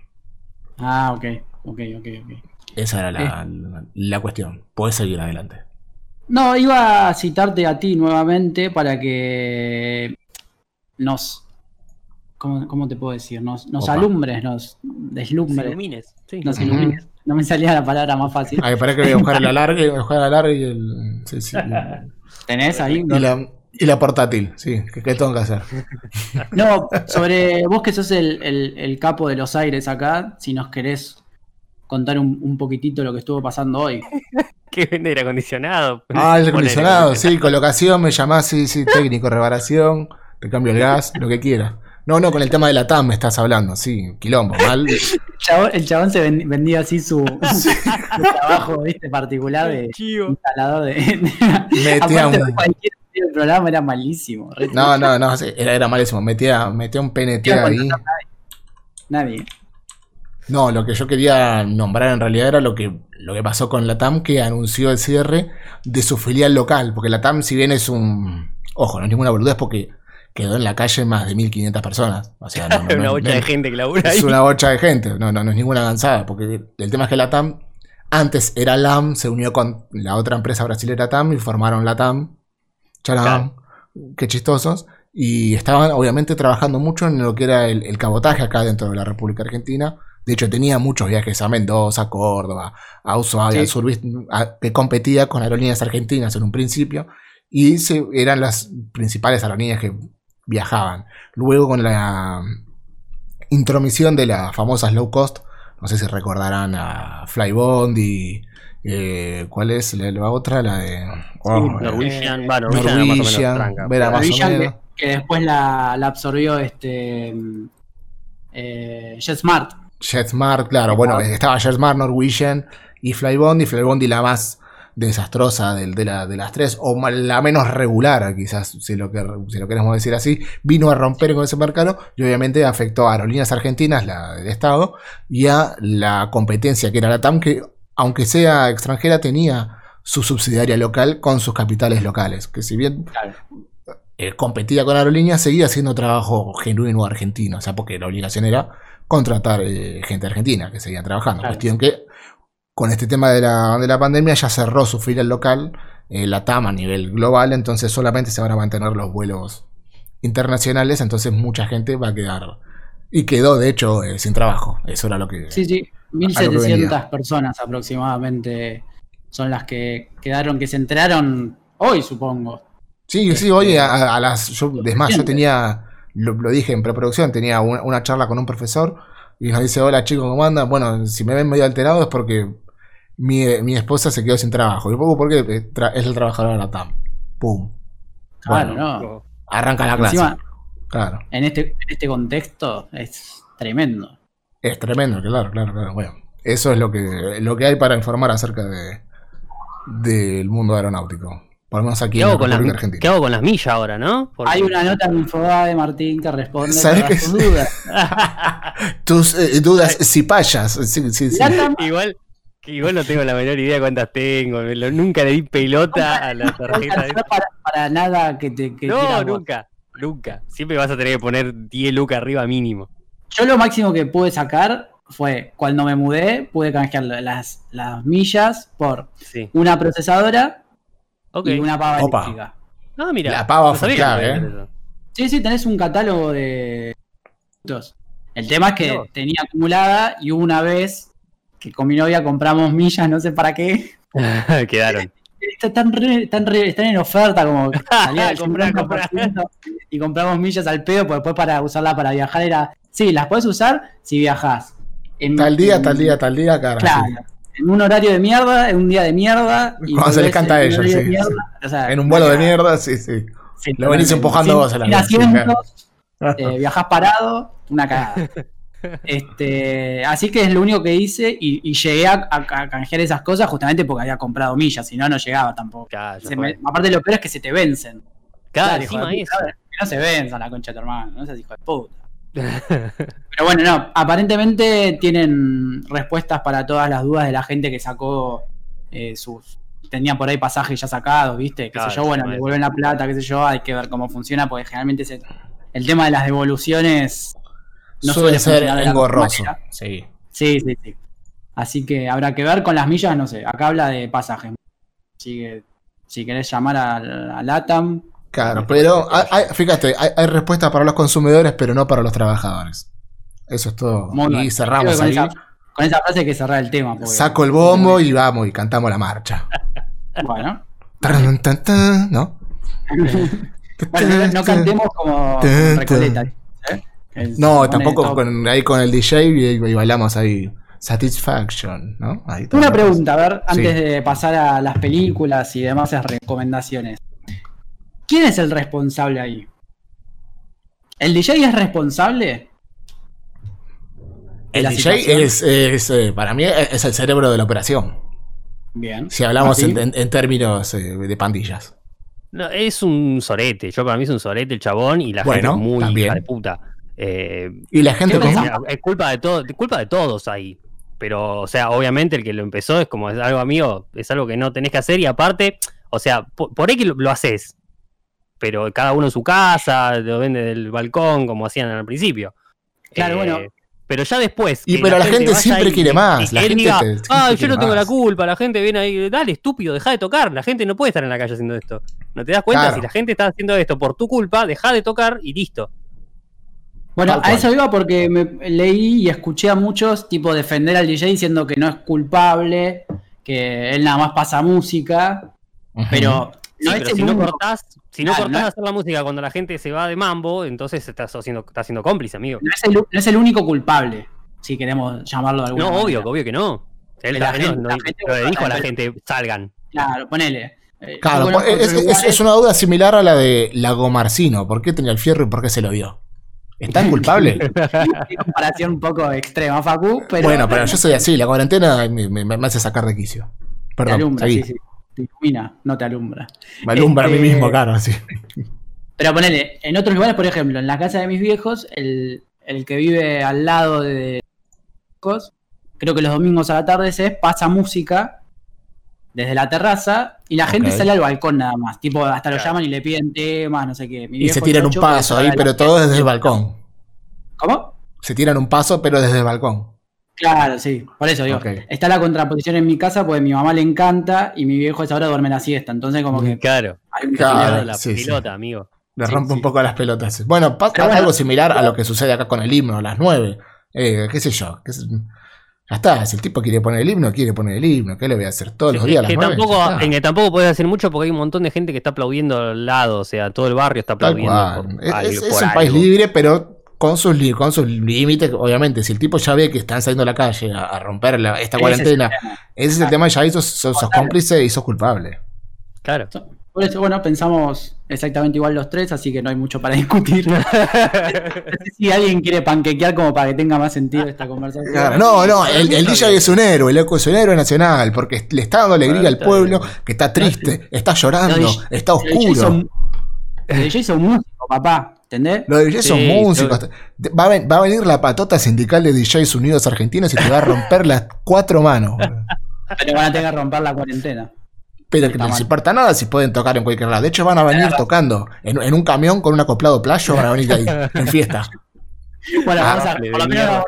Ah, ok, ok, ok, ok. Esa era la, la- la cuestión. Puedes seguir adelante. No, iba a citarte a ti nuevamente para que nos. ¿Cómo, cómo te puedo decir? Nos, nos Opa. alumbres, nos deslumbres, ilumines. Sí. nos ilumines. No me salía la palabra más fácil. Ay, para que voy a buscar el alargue, voy a buscar el alargue y el. sí, sí, ¿Tenés ahí? y, la, y la portátil, sí. ¿Qué, qué tengo que hacer? No, sobre vos que sos el, el- el capo de los aires acá, si nos querés contar un, un poquitito lo que estuvo pasando hoy. ¿Qué vende aire acondicionado? Ah, el Ponele, acondicionado, sí, colocación, me llamás, sí, sí, técnico, reparación, te cambio el gas, lo que quiera. No, no, con el tema de la TAM me estás hablando, sí, quilombo, mal. El chabón, el chabón se ven- vendía así su, su trabajo ¿viste? particular de instalador de. Metía un- cualquier el programa era malísimo. No, no, no, sí, era, era malísimo, metía, metía un PNT ahí. Nadie. No, lo que yo quería nombrar en realidad era lo que, lo que pasó con la TAM, que anunció el cierre de su filial local, porque la TAM, si bien es un. Ojo, no es ninguna boludez porque quedó en la calle más de 1500 personas. O sea, no, no, una no- bocha de gente que labura ahí. Es una bocha de gente, no, no, no es ninguna avanzada, porque el tema es que la TAM, antes era LAM, se unió con la otra empresa brasilera TAM y formaron la TAM. Charam, qué chistosos. y estaban obviamente trabajando mucho en lo que era el, el cabotaje acá dentro de la República Argentina. De hecho, tenía muchos viajes a Mendoza, a Córdoba, a Ushuaia, Sí. al sur, ¿viste? a- que competía con aerolíneas argentinas en un principio, y se- eran las principales aerolíneas que viajaban. Luego, con la intromisión de las famosas low cost, no sé si recordarán a Flybond y. eh, ¿Cuál es la, la otra? La de. oh, eh, Norwegian, Norwegian, era más o menos Norwegian, o menos. que, que después la, la absorbió este eh, JetSmart. JetSmart, claro, bueno, estaba JetSmart, Norwegian y Flybondi. Flybondi la más desastrosa de, la- de las tres, o la menos regular, quizás, si lo, que, si lo queremos decir así, vino a romper con ese mercado y obviamente afectó a aerolíneas argentinas, la del Estado, y a la competencia que era la TAM, que aunque sea extranjera, tenía su subsidiaria local con sus capitales locales, que si bien Claro. eh, competía con aerolíneas, seguía haciendo trabajo genuino argentino, o sea, porque la obligación era contratar eh, gente argentina que seguía trabajando. Claro. Cuestión que con este tema de la, de la pandemia ya cerró su filial local, eh, la TAM a nivel global, entonces solamente se van a mantener los vuelos internacionales, entonces mucha gente va a quedar. Y quedó, de hecho, eh, sin trabajo. Eso era lo que... Sí, sí. a lo que 1700 venía. personas aproximadamente son las que quedaron, que se enteraron hoy, supongo. Sí, sí, Este, oye, a, a las. Yo, es más, yo tenía. Lo, lo dije en preproducción, tenía una, una charla con un profesor y nos dice: Hola chicos, ¿cómo andan? Bueno, si me ven medio alterado es porque mi, mi esposa se quedó sin trabajo. Y poco porque eh, es el trabajador de la TAM. Pum. Claro, Bueno, ¿no? Arranca la clase. Encima, Claro. en este, en este contexto es tremendo. Es tremendo, claro, claro, claro. Bueno, eso es lo que, lo que hay para informar acerca de del mundo aeronáutico. Por lo menos aquí ¿Qué en la hago, con las, ¿Qué Argentina. hago con las millas ahora, no? Porque- Hay una nota en Infobá de Martín que responde ¿Sabes tus es? dudas. Tus eh, dudas cipayas. Sí, sí, sí. Igual, que igual no tengo la menor idea de cuántas tengo. nunca le di pelota a la tarjeta. de- para, para nada que te que No, nunca, nunca. Siempre vas a tener que poner 10 lucas arriba mínimo. Yo lo máximo que pude sacar fue cuando me mudé, pude canjear las, las millas por Sí. una procesadora Ok. y una pava Opa. eléctrica. Ah, mira. La pava no fue clave, ¿eh? Sí, sí, tenés un catálogo de productos. El tema es que No. tenía acumulada y hubo una vez que con mi novia compramos millas, no sé para qué. Quedaron. Están, re- están, re- están en oferta, como salía Comprá, 50% y compramos millas al pedo, porque después para usarla para viajar era. Sí, las podés usar si viajás. En, Tal día, en- tal día, tal día, cara. Claro. sí. En un horario de mierda, en un día de mierda. y Cuando se les canta a en un ellos, de sí, mierda, o sea, En un vuelo de mierda, sí, sí. Sí, Lo venís empujando Sin- vos a la asientos, eh, viajás parado, una cagada. Este, así que es lo único que hice y, y llegué a, a- a canjear esas cosas justamente porque había comprado millas, si no, no llegaba tampoco. Claro, Se me- aparte, lo peor es que se te vencen. Claro, hijo de encima puta, eso. Que no se venzan la concha de tu hermano, no seas hijo de puta. Pero bueno, no, aparentemente tienen respuestas para todas las dudas de la gente que sacó eh, sus. Tenía por ahí pasajes ya sacados, ¿viste? Qué Claro, sé yo, bueno, sí, devuelven la plata, qué sé yo, hay que ver cómo funciona, porque generalmente el tema de las devoluciones no Suele ser engorroso. Sí. Sí, sí, sí. Así que habrá que ver con las millas, no sé. Acá habla de pasajes. Así que si querés llamar a, a LATAM, Claro, pero hay- fíjate, hay, hay respuestas para los consumidores, pero no para los trabajadores. Eso es todo. Muy y cerramos con ahí. esa, con esa frase hay que cerrar el tema. porque- Saco el bombo y vamos y cantamos la marcha. Bueno. Tan, tan, tan, ¿No? Bueno, no, cantemos como Recoleta. ¿eh? No, tampoco con, ahí con el DJ y, y bailamos ahí. Satisfaction, ¿no? Ahí. Una pregunta, a ver, Sí. antes de pasar a las películas y demás recomendaciones. ¿Quién es el responsable ahí? ¿El DJ es responsable? El DJ es, es, eh, para mí, es el cerebro de la operación. Bien. Si hablamos en, en- en términos eh, de pandillas. No, es un sorete. Yo para mí es un sorete el chabón y la Bueno, gente es muy también. hija de puta. Eh, Y la gente ¿Qué como. pensás? es culpa de todo, es culpa de todos ahí. Pero, o sea, obviamente el que lo empezó es como es algo amigo, es algo que no tenés que hacer y aparte, o sea, por, por ahí que lo, lo haces. Pero cada uno en su casa, lo vende del balcón, como hacían al principio. Claro, Eh, bueno, Pero ya después. Y pero la gente siempre quiere más, y la él gente diga, te- ah, yo no tengo la más". culpa, la gente viene ahí, dale, estúpido, deja de tocar. La gente no puede estar en la calle haciendo esto. ¿No te das cuenta? Claro. Si la gente está haciendo esto por tu culpa, deja de tocar y listo. Bueno, a eso iba porque me leí y escuché a muchos tipo defender al DJ diciendo que no es culpable, que él nada más pasa música, pero Sí, no es pero si no cortás, si no Claro, cortás no- hacer la música cuando la gente se va de mambo, entonces estás haciendo, estás siendo cómplice, amigo. no es el, no es el único culpable, si queremos llamarlo de alguna No, manera. obvio, obvio que no. Él La gente- no, la no- gente- no le dijo a la gente, salgan. Claro, ponele. Eh, Claro, conozco es, es- es- una duda similar a la de Lago Marcino. ¿Por qué tenía el fierro y por qué se lo dio? ¿Es tan culpable? Comparación un poco extrema, Facu, pero. bueno, pero yo soy así, la cuarentena me, me- me hace sacar de quicio. Perdón, alumbra, seguí. sí, sí. Te ilumina, no te alumbra. me alumbra a mí Este- mismo, claro, así. Pero ponele, en otros lugares, por ejemplo, en la casa de mis viejos, el, el que vive al lado de viejos, creo que los domingos a la tarde se pasa música desde la terraza y la gente sale al balcón nada más. Tipo, hasta lo llaman y le piden temas, no sé qué. Mi Y se tiran un paso ahí, pero todo desde el balcón. ¿Cómo? Se tiran un paso, pero desde el balcón. Claro, sí, por eso digo. Está la contraposición en mi casa porque a mi mamá le encanta y mi viejo a esa hora duerme la siesta. Entonces, como que Claro. hay un Claro. la sí, sí. pelota, amigo. Le Sí, rompe un poco las pelotas. Bueno, pasa bueno, algo similar a lo que sucede acá con el himno a las 9. Eh, qué sé yo. qué sé- ya está, si el tipo quiere poner el himno, quiere poner el himno. ¿Qué le voy a hacer todos los días a las que 9? tampoco, Ya está. en que tampoco puedes hacer mucho porque hay un montón de gente que está aplaudiendo al lado, o sea, todo el barrio está aplaudiendo. por Es, algo- es- es por un país libre, pero con sus, con sus límites, obviamente. Si el tipo ya ve que están saliendo a la calle a, a romper la- esta Ese es el cuarentena, ese es el tema, ya ahí sos, sos- sos cómplice y sos culpable. Claro. Por eso, bueno, pensamos exactamente igual los tres, así que no hay mucho para discutir. No sé si alguien quiere panquequear como para que tenga más sentido esta conversación. Claro, no, no, el, el DJ es un héroe, loco, es un héroe nacional, porque le está dando alegría al pueblo, que está triste, está llorando, DJ está oscuro. son- Los DJs son músicos, papá, ¿entendés? Los DJs son Sí, músicos. Va a, ven- va a venir la patota sindical de DJs Unidos Argentinos y te va a romper las cuatro manos. Pero van a tener que romper la cuarentena. Pero que Está no les importa nada si pueden tocar en cualquier lado. De hecho, van a venir tocando en, en un camión con un acoplado playo, van a venir ahí, en fiesta. Bueno, Ah, vamos a, de por lo menos vamos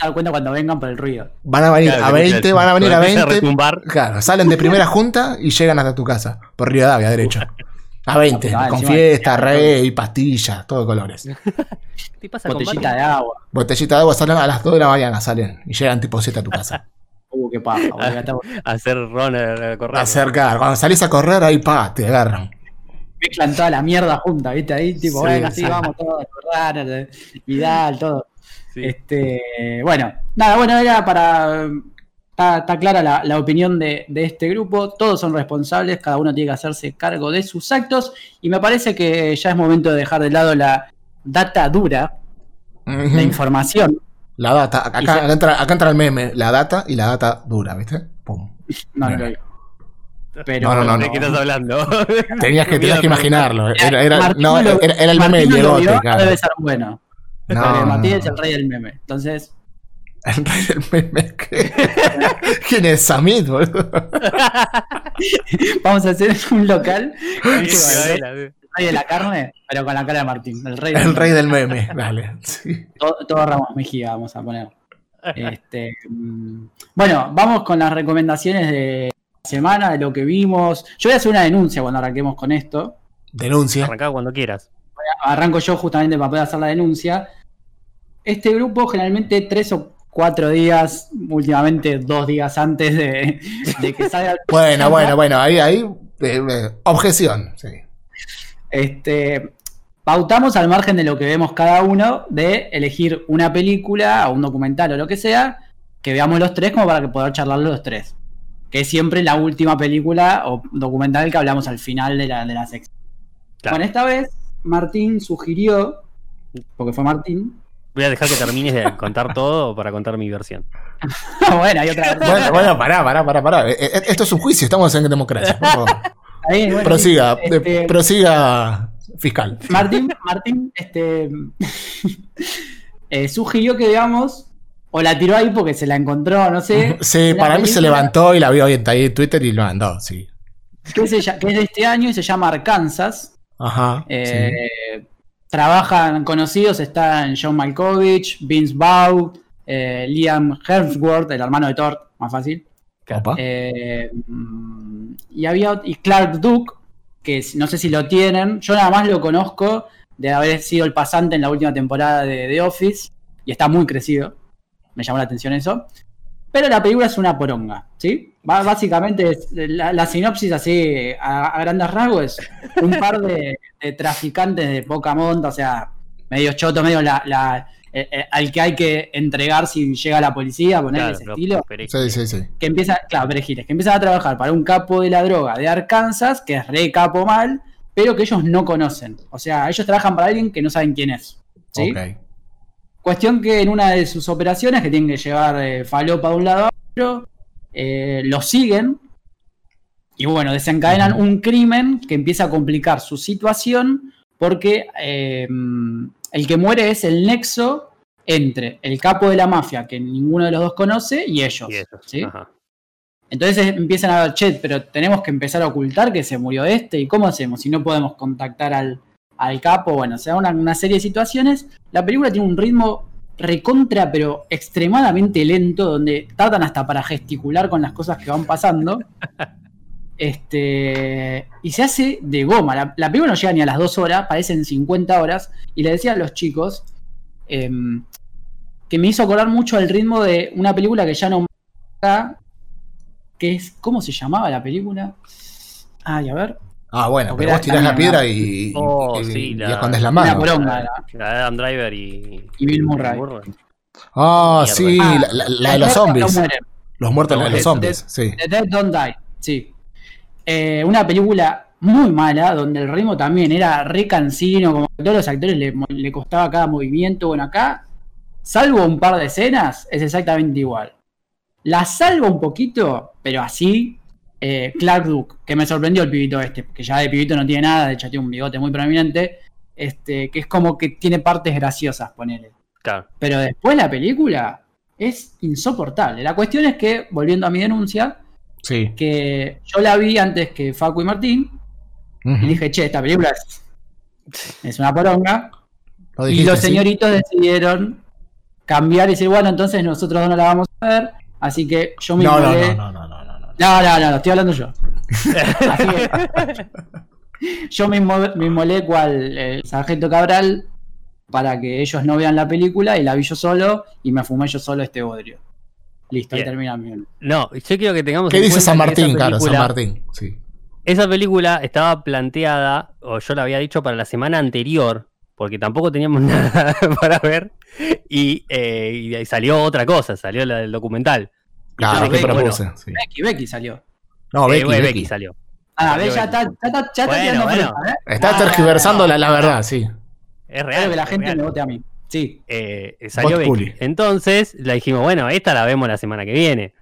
a dar cuenta cuando vengan por el ruido. Van a venir Claro, a que 20, empieza- van a venir a cuando empieza 20. retumbar, Claro, salen de primera junta y llegan hasta tu casa, por Rivadavia, derecho. A 20, Ah, con fiesta, rey, pastillas, todo de colores. ¿Qué pasa con Botellita de agua. Botellita de agua salen a las 2 de la mañana, salen y llegan tipo 7 a tu casa. Uh, qué paja, Hacer runner, correr. Acercar, cuando salís a correr, ahí pa, te agarran. Mezclan toda la mierda junta, ¿viste? Ahí, tipo, Sí, venga, así sí. vamos todos, Corral, Vidal, todo. Sí. Este, bueno, nada, bueno, era para. Está, está clara la, la opinión de, de este grupo. Todos son responsables, cada uno tiene que hacerse cargo de sus actos. Y me parece que ya es momento de dejar de lado la data dura, la información. La data, acá, Y se- acá entra, acá entra el meme, la data y la data dura, ¿viste? Pum. No, no, lo digo. Pero, No, no, no, ¿De qué estás hablando? Tenías que, tenías que imaginarlo. Era, no, era, era el meme del. Debe ser bueno. No, Martín no, es no. el rey del meme. Entonces, El rey del meme. ¿qué? ¿Quién es Samit, boludo? vamos a hacer un local este el ciudadela, rey de la carne, pero con la cara de Martín. El rey, del El rey meme. del meme, dale. Sí. Todo, todo Ramos Mejía vamos a poner. Este, mm, bueno, vamos con las recomendaciones de la semana, de lo que vimos. Yo voy a hacer una denuncia cuando arranquemos con esto. Denuncia. Arrancá cuando quieras. Arranco yo justamente para poder hacer la denuncia. Este grupo generalmente tres o cuatro días, últimamente dos días antes de, de que salga el Bueno, bueno, bueno, ahí, ahí, eh, eh, objeción, sí. Este, pautamos al margen de lo que vemos cada uno de elegir una película o un documental o lo que sea, que veamos los tres como para que poder charlar los tres. Que es siempre la última película o documental que hablamos al final de la, de la sección. Claro. Bueno, esta vez Martín sugirió, porque fue Martín, Voy a dejar que termines de contar todo para contar mi versión. bueno, hay otra versión. Bueno, bueno, pará, pará, pará, pará. Eh, eh, Esto es un juicio, estamos en democracia, por favor. Ahí, bueno, Prosiga, sí, este, prosiga, fiscal. Martín, Martín, este eh, sugirió que veamos, o la tiró ahí porque se la encontró, no sé. Sí, para mí se levantó y la vio ahí en ahí en Twitter y lo mandó, sí. Que, es de este año y se llama Arkansas. Ajá. Eh, Trabajan conocidos, están John Malkovich, Vince Vaughn, eh, Liam Hemsworth, el hermano de Thor, más fácil. Eh, mm, y había y Clark Duke, que no sé si lo tienen. Yo nada más lo conozco de haber sido el pasante en la última temporada de The Office. Y está muy crecido. Me llamó la atención eso. Pero la película es una poronga, ¿sí? Básicamente es- la, la sinopsis así a, a grandes rasgos es un par de, de traficantes de poca monta, o sea, medio choto, medio la, la- eh, eh, al que hay que entregar si llega la policía, poner Claro, ese estilo. Sí, sí, sí. que empieza, claro, perejiles, que empiezan a trabajar para un capo de la droga de Arkansas, que es re capo mal, pero que ellos no conocen. O sea, ellos trabajan para alguien que no saben quién es. ¿sí? Ok. Cuestión que en una de sus operaciones, que tienen que llevar eh, falopa de un lado a otro, eh, lo siguen y bueno, desencadenan un crimen que empieza a complicar su situación porque eh, el que muere es el nexo entre el capo de la mafia, que ninguno de los dos conoce, y ellos. Entonces empiezan a ver, che, pero tenemos que empezar a ocultar que se murió este, ¿y cómo hacemos? Si no podemos contactar al, al capo, bueno, se da una, una serie de situaciones. La película tiene un ritmo recontra, pero extremadamente lento, donde tardan hasta para gesticular con las cosas que van pasando. Este, y se hace de goma. La, la película no llega ni a las dos horas, parecen 50 horas. Y le decía a los chicos em, que me hizo acordar mucho al ritmo de una película que ya no que es, ¿cómo se llamaba la película? Ay, a ver. Ah, bueno, Porque pero vos tirás la piedra y, y- Oh, y- sí, y la- escondes la mano. poronga era. La de Adam Driver y, Y Bill Murray. Ah, sí, Ah, la, la- la de los zombies. no. Los muertos, la de los zombies, sí. The Dead Don't Die, sí. Eh, una película muy mala, donde el ritmo también era re cansino, como que a todos los actores le, le costaba cada movimiento. Bueno, acá, salvo un par de escenas, es exactamente igual. La salvo un poquito, pero así, eh, Clark Duke, que me sorprendió el pibito este, porque ya de pibito no tiene nada, de hecho tiene un bigote muy prominente, este, que es como que tiene partes graciosas, ponele. Claro. Pero después la película es insoportable. La cuestión es que, volviendo a mi denuncia, Sí. que yo la vi antes que Facu y Martín, y dije, che, esta película es, es una poronga. Lo Y los ¿sí? señoritos decidieron cambiar y decir, bueno, entonces nosotros dos no la vamos a ver. Así que yo me No, no, no, no, no, no, no, no. no, estoy hablando yo. Así que yo me, me inmolé cual el sargento Cabral para que ellos no vean la película y la vi yo solo y me fumé yo solo este bodrio. Listo, ahí Bien. termina mi No, yo quiero que tengamos. ¿Qué en dice San Martín, claro? San Martín, sí. Esa película estaba planteada, o yo la había dicho para la semana anterior, porque tampoco teníamos nada para ver, y, eh, y ahí salió otra cosa, salió la del documental. Claro, Entonces, que bueno, sí. Becky, Becky salió. No, Eh, Becky, bueno, Becky. salió. Ah, ves, ya Becky. está, ya está, ya está Bueno, fruta, ¿eh? Está Ah, tergiversando la, la verdad, sí. Es real. Que la gente real. me vote a mí. Sí. Eh, salió Becky. Puli. Entonces la dijimos, bueno, esta la vemos la semana que viene.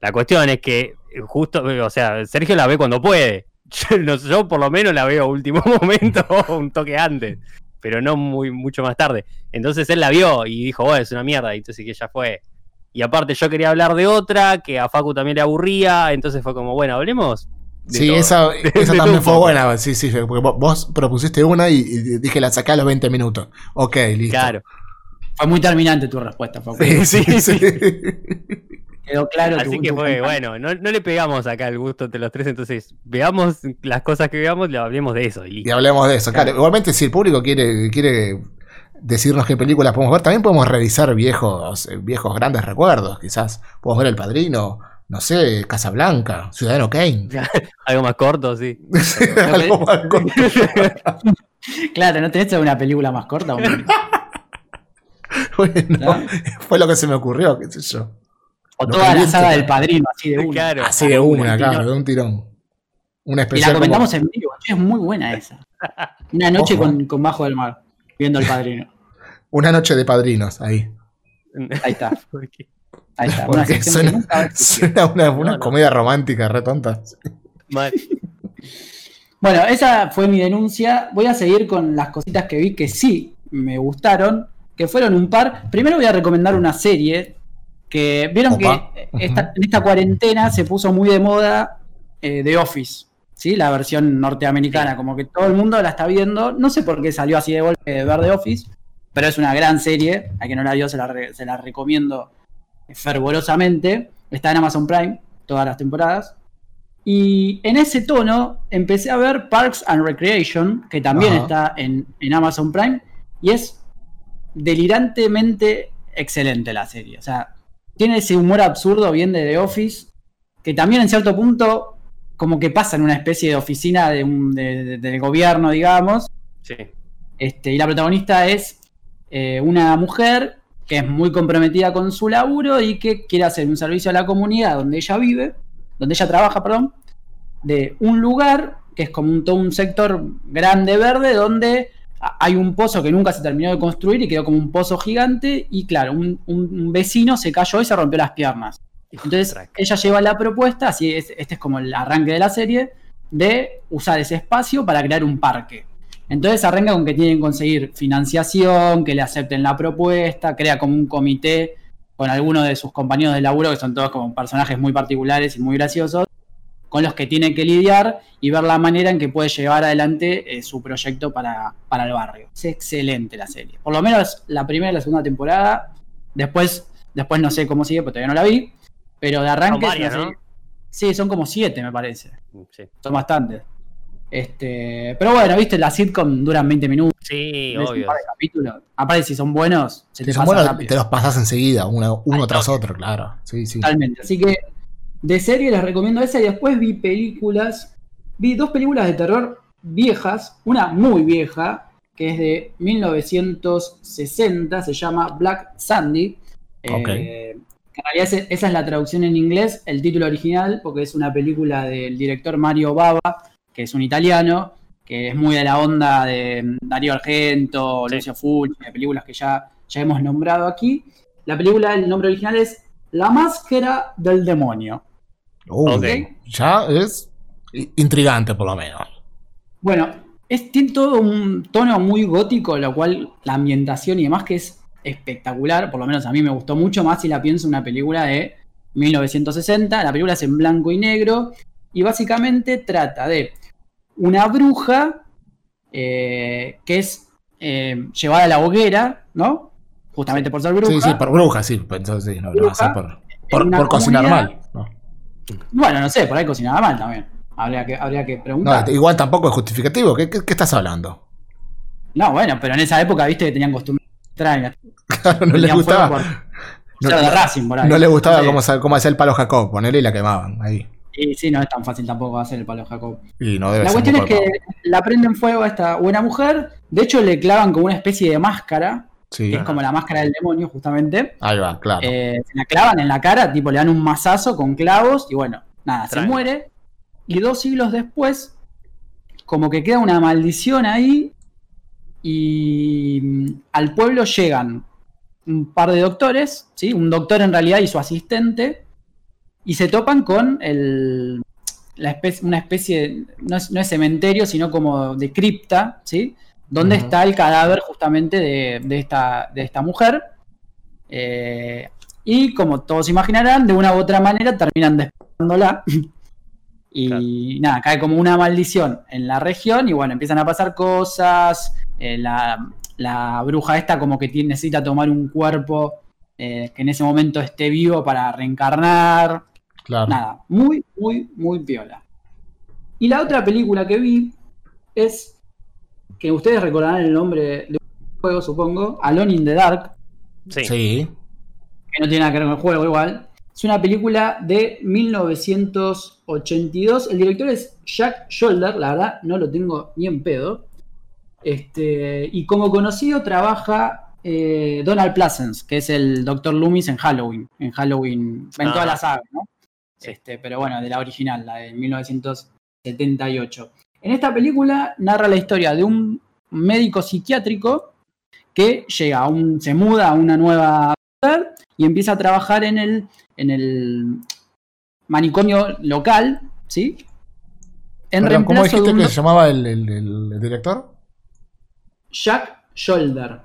La cuestión es que eh, justo, eh, o sea, Sergio la ve cuando puede. Yo, no- yo por lo menos la veo a último momento, un toque antes, pero no muy mucho más tarde. Entonces él la vio y dijo, bueno, es una mierda, y entonces que ya fue. Y aparte yo quería hablar de otra que a Facu también le aburría, entonces fue como, bueno, hablemos. de Sí, todo. esa, De esa también fue buena, sí, sí, porque vos, propusiste una y, y dije la saqué a los 20 minutos. Ok, listo. Claro. Fue muy terminante tu respuesta, Facu. Sí, sí, sí. Quedó claro tu- Así que fue, bueno, no, no le pegamos acá el gusto entre los tres, entonces veamos las cosas que veamos, le hablemos de eso y Y hablemos de eso. Claro, igualmente, si el público quiere, quiere decirnos qué películas podemos ver, también podemos revisar viejos, eh, viejos grandes recuerdos. Quizás podemos ver El Padrino, no sé, Casablanca, Ciudadano Kane. Algo más corto, sí. Algo más corto. Claro, ¿no tenés una película más corta? hombre? Bueno, ¿No? fue lo que se me ocurrió, qué sé yo. O Lo toda la saga del padrino, así de una. Claro. Así de una, claro, de un tirón. Una Y especial. la como- comentamos en vivo, es muy buena esa. Una noche Ojo. con, con Bajo del Mar, viendo el padrino. Una noche de padrinos, ahí. Ahí está, ahí está. Una suena, nunca suena una, una No, no. comedia romántica re tonta. Mal. Bueno, esa fue mi denuncia. Voy a seguir con las cositas que vi que sí me gustaron, que fueron un par. Primero voy a recomendar una serie que vieron Opa. que esta- en esta cuarentena se puso muy de moda eh, The Office, ¿sí? La versión norteamericana, como que todo el mundo la está viendo. No sé por qué salió así de golpe de ver The Office, pero es una gran serie. A quien no la vio, se la, re- se la recomiendo fervorosamente. Está en Amazon Prime, todas las temporadas. Y en ese tono empecé a ver Parks and Recreation, que también Ajá. está en, en Amazon Prime, y es delirantemente excelente la serie. O sea, tiene ese humor absurdo bien de The Office, que también en cierto punto como que pasa en una especie de oficina de un, de- de- del gobierno, digamos, Sí. este, y la protagonista es eh, una mujer que es muy comprometida con su laburo y que quiere hacer un servicio a la comunidad donde ella vive, donde ella trabaja, perdón, de un lugar que es como un, todo un sector grande verde donde hay un pozo que nunca se terminó de construir y quedó como un pozo gigante y claro, un- un vecino se cayó y se rompió las piernas. Entonces ella lleva la propuesta, así es, este es como el arranque de la serie, de usar ese espacio para crear un parque. Entonces arranca con que tienen que conseguir financiación, que le acepten la propuesta, crea como un comité con algunos de sus compañeros de laburo, que son todos como personajes muy particulares y muy graciosos, con los que tiene que lidiar y ver la manera en que puede llevar adelante eh, su proyecto para, para el barrio. Es excelente la serie. Por lo menos la primera y la segunda temporada. Después, después no sé cómo sigue, porque todavía no la vi. Pero de arranque. Son varias, ¿no? Sí, son como siete, me parece. Sí, Son bastantes. Este, pero bueno, viste, la sitcom duran 20 minutos. Sí, ves un obvio. par de capítulos. Aparte, si son buenos, se te Si son pasa buenos, rápido. te los pasas enseguida, uno, uno tras toque. otro, claro. Sí, sí. Totalmente. Así que de serie les recomiendo esa y después vi películas. Vi dos películas de terror viejas. Una muy vieja, que es de 1960, se llama Black Sandy. Ok. Eh, en realidad ese- esa es la traducción en inglés, el título original, porque es una película del director Mario Bava, que es un italiano, que es muy de la onda de Darío Argento, Sí. Lucio Fulci, de películas que ya, ya hemos nombrado aquí. La película, el nombre original es La Máscara del Demonio. Uy, Ok. Ya es intrigante, por lo menos. Bueno, es, tiene todo un tono muy gótico, lo cual la ambientación y demás que es espectacular, por lo menos a mí me gustó mucho más si la pienso en una película de 1960, la película es en blanco y negro y básicamente trata de una bruja eh, que es eh, llevada a la hoguera, ¿no? Justamente por ser bruja. Sí, sí, por bruja, sí. Entonces, sí, no, no va a ser por, por, por cocinar mal. No. Bueno, no sé, por ahí cocinaba mal también. Habría que, habría que preguntar. igual tampoco es justificativo. ¿Qué, qué- qué estás hablando? No, bueno, pero en esa época, viste que tenían costumbres extrañas. Claro, no le gustaba. por- No, ser de Racing, por ahí. No le gustaba cómo, cómo hacía el palo Jacob. Ponerle y la quemaban. Ahí. Y sí, no es tan fácil tampoco hacer el palo Jacob. Y no debe La ser cuestión es que la prenden fuego a esta buena mujer. De hecho, le clavan como una especie de máscara, Sí. que es como la máscara del demonio, justamente. Ahí va, claro. Eh, se la clavan en la cara, tipo le dan un mazazo con clavos y bueno, nada, se muere. Y dos siglos después, como que queda una maldición ahí y mm, al pueblo llegan un par de doctores, ¿sí? un doctor en realidad y su asistente, y se topan con el, la especie, una especie, no es, no es cementerio, sino como de cripta, ¿sí? donde está el cadáver justamente de, de esta, de esta mujer. Eh, y como todos imaginarán, de una u otra manera terminan despejándola. Y nada, cae como una maldición en la región y bueno, empiezan a pasar cosas. Eh, la, la bruja esta como que tiene- necesita tomar un cuerpo eh, que en ese momento esté vivo para reencarnar. claro. Nada, muy, muy, muy piola. Y la otra película que vi es que ustedes recordarán el nombre de un juego, supongo, Alone in the Dark, Sí. Sí. que no tiene nada que ver con el juego igual. Es una película de 1982. El director es Jack Shoulder, la verdad no lo tengo ni en pedo. Este, y como conocido trabaja eh, Donald Pleasence, que es el Dr. Loomis en Halloween. En Halloween, en toda Ah. la saga, ¿no? Este, pero bueno, de la original, la de 1978. En esta película narra la historia de un médico psiquiátrico que llega a un, se muda a una nueva ciudad y empieza a trabajar en el, en el manicomio local, ¿sí? En Perdón, ¿Cómo dijiste un que se llamaba el, el- el- el director? Jack Shoulder.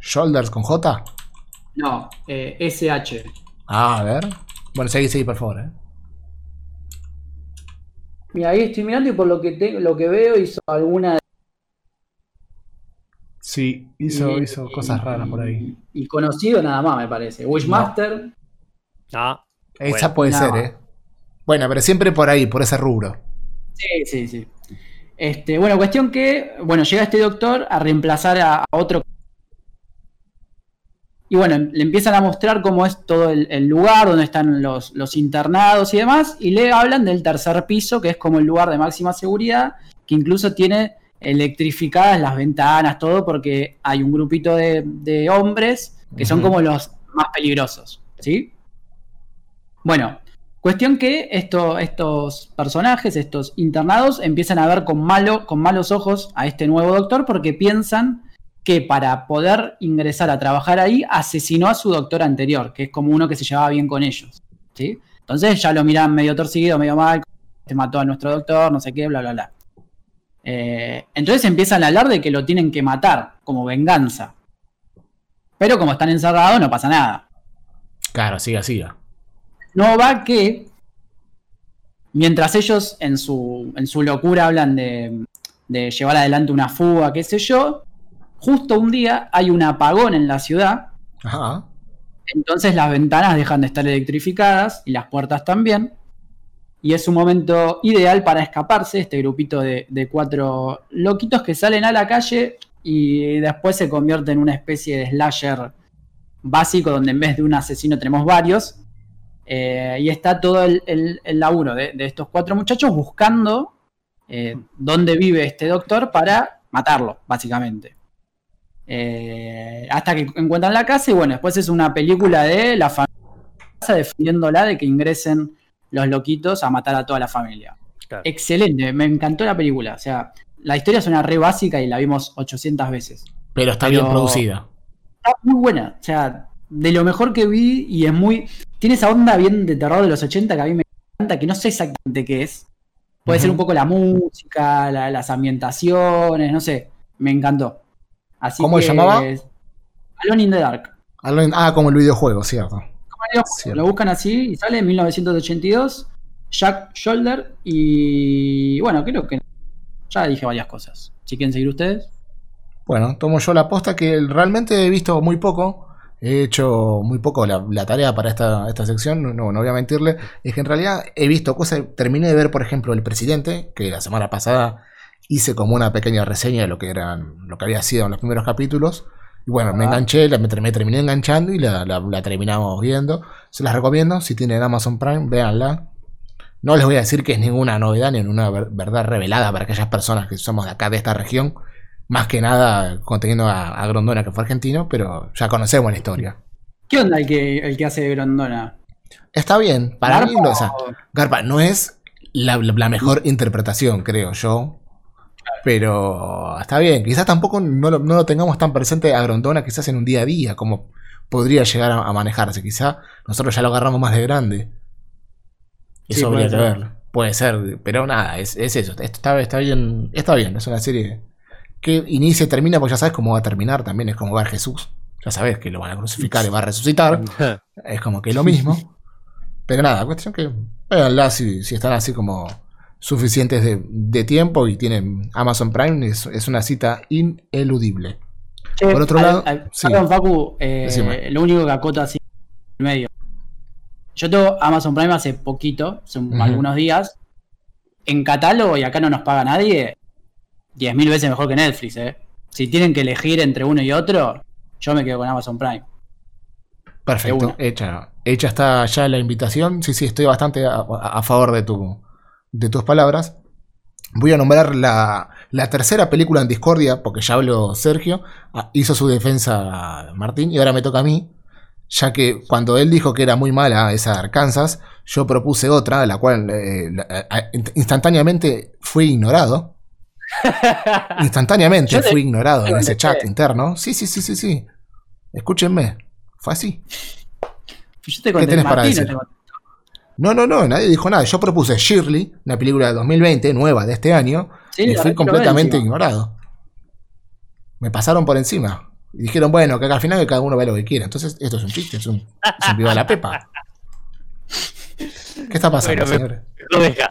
Shoulders con J. No, eh, SH. Ah, a ver. Bueno, seguí, seguí, por favor. ¿eh? Mira, ahí estoy mirando y por lo que lo que veo hizo alguna Sí, hizo, hizo cosas raras por ahí. Y conocido nada más, me parece. Wishmaster. Ah, Esa bueno. puede ser, ¿eh? Bueno, pero siempre por ahí, por ese rubro. Sí, sí, sí. Este, bueno, cuestión que, bueno, llega este doctor a reemplazar a, a otro. Y bueno, le empiezan a mostrar cómo es todo el, el lugar, donde están los, los internados y demás, y le hablan del tercer piso, que es como el lugar de máxima seguridad, que incluso tiene electrificadas las ventanas, todo, porque hay un grupito de, de hombres que son como los más peligrosos, ¿sí? Bueno, Cuestión que esto- estos personajes, estos internados, empiezan a ver con, malo, con malos ojos a este nuevo doctor porque piensan que para poder ingresar a trabajar ahí asesinó a su doctor anterior, que es como uno que se llevaba bien con ellos. ¿sí? Entonces ya lo miran medio torcido, medio mal, te mató a nuestro doctor, no sé qué, bla, bla, bla. Eh, entonces empiezan a hablar de que lo tienen que matar como venganza. Pero como están encerrados no pasa nada. Claro, siga, siga. No va que mientras ellos en su, en su locura hablan de, de llevar adelante una fuga, qué sé yo, justo un día hay un apagón en la ciudad, Ajá. entonces las ventanas dejan de estar electrificadas y las puertas también. Y es un momento ideal para escaparse, este grupito de, de cuatro loquitos que salen a la calle y después se convierte en una especie de slasher básico donde en vez de un asesino tenemos varios. Eh, y está todo el, el- el laburo de, de estos cuatro muchachos buscando eh, dónde vive este doctor para matarlo, básicamente. Eh, hasta que encuentran la casa y bueno, después es una película de la familia defendiéndola de que ingresen los loquitos a matar a toda la familia. Claro. Excelente, me encantó la película. O sea, la historia suena re básica y la vimos 800 veces. Pero está Pero- bien producida. Está muy buena, o sea, de lo mejor que vi y es muy... Tiene esa onda bien de terror de los 80 que a mí me encanta, que no sé exactamente qué es. Puede ser un poco la música, la- las ambientaciones, no sé, me encantó. Así ¿Cómo se llamaba? Alone in the Dark. Algo- Ah, como el videojuego, cierto. Como digo, Cierto. Lo buscan así y sale en 1982. Jack Shoulder y bueno, creo que ya dije varias cosas. Si quieren seguir ustedes. Bueno, tomo yo la posta que realmente he visto muy poco. He hecho muy poco la, la tarea para esta, esta sección, no, no voy a mentirle. Es que en realidad he visto cosas. Terminé de ver, por ejemplo, El Presidente, que la semana pasada hice como una pequeña reseña de lo que, eran, lo que había sido en los primeros capítulos. Y bueno, me Ah. enganché, la- me, ter- me terminé enganchando y la, la- la terminamos viendo. Se las recomiendo, si tienen Amazon Prime, véanla. No les voy a decir que es ninguna novedad ni una ver- verdad revelada para aquellas personas que somos de acá, de esta región. Más que nada conteniendo a, a Grondona, que fue argentino, pero ya conocemos la historia. ¿Qué onda el que, el que hace Grondona? Está bien, para mí, ¿Garpa o sea, Garpa no es la, la mejor interpretación, creo yo. Pero está bien, quizás tampoco no lo, no lo tengamos tan presente a Grondona, quizás en un día a día, como podría llegar a, a manejarse. Quizás nosotros ya lo agarramos más de grande. Eso Sí, habría que puede ser. verlo. Puede ser, pero nada, es, es eso. Esto está, está bien, está bien, es una serie que inicia y termina, porque ya sabes cómo va a terminar también, es como ver Jesús. Ya sabes que lo van a crucificar y va a resucitar. Es como que lo mismo. Pero nada, cuestión que véanla si, si están así como suficientes de, de tiempo y tienen Amazon Prime, es, es una cita ineludible. Che, Por otro al- lado, al- sí. perdón, Facu, eh, lo único que acota así en medio. Yo tengo Amazon Prime hace poquito, hace algunos días. En catálogo y acá no nos paga nadie. 10.000 veces mejor que Netflix, eh. Si tienen que elegir entre uno y otro, yo me quedo con Amazon Prime. Perfecto, hecha, hecha está ya la invitación. Sí, sí, estoy bastante a, favor de, tu, de tus palabras. Voy a nombrar la, la tercera película en Discordia, porque ya habló Sergio. Ah, Hizo su defensa Martín y ahora me toca a mí. Ya que cuando él dijo que era muy mala esa Arkansas, yo propuse otra, la cual eh, inst- instantáneamente fui ignorado. Instantáneamente Yo te- fui ignorado en ese chat interno. Sí, sí, sí, sí, sí. Escúchenme. Fue así. Yo te conté, tenés para Martín, decir? te. No, no, no, nadie dijo nada. Yo propuse Shirley, una película de 2020, nueva de este año, Sí, y fui completamente ignorado. Me pasaron por encima. Y dijeron, bueno, que al final que cada uno ve lo que quiera. Entonces, esto es un chiste, es un, es un viva la pepa. ¿Qué está pasando, Bueno, señores? Lo deja.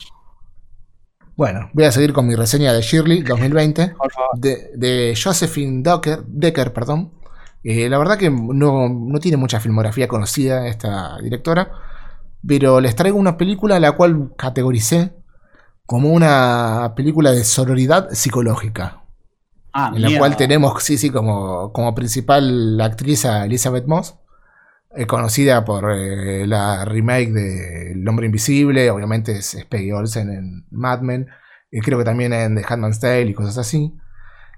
Bueno, voy a seguir con mi reseña de Shirley 2020 Por favor. de, de Josephine Decker, Decker perdón. Eh, la verdad que no, no tiene mucha filmografía conocida esta directora, pero les traigo una película a la cual categoricé como una película de sororidad psicológica, Ah, en la mierda. cual tenemos, sí, sí, como, como principal la actriz a Elizabeth Moss, eh, conocida por eh, la remake de El Hombre Invisible, obviamente es, es Peggy Olsen en Mad Men, y creo que también en The Handmaid's Tale y cosas así.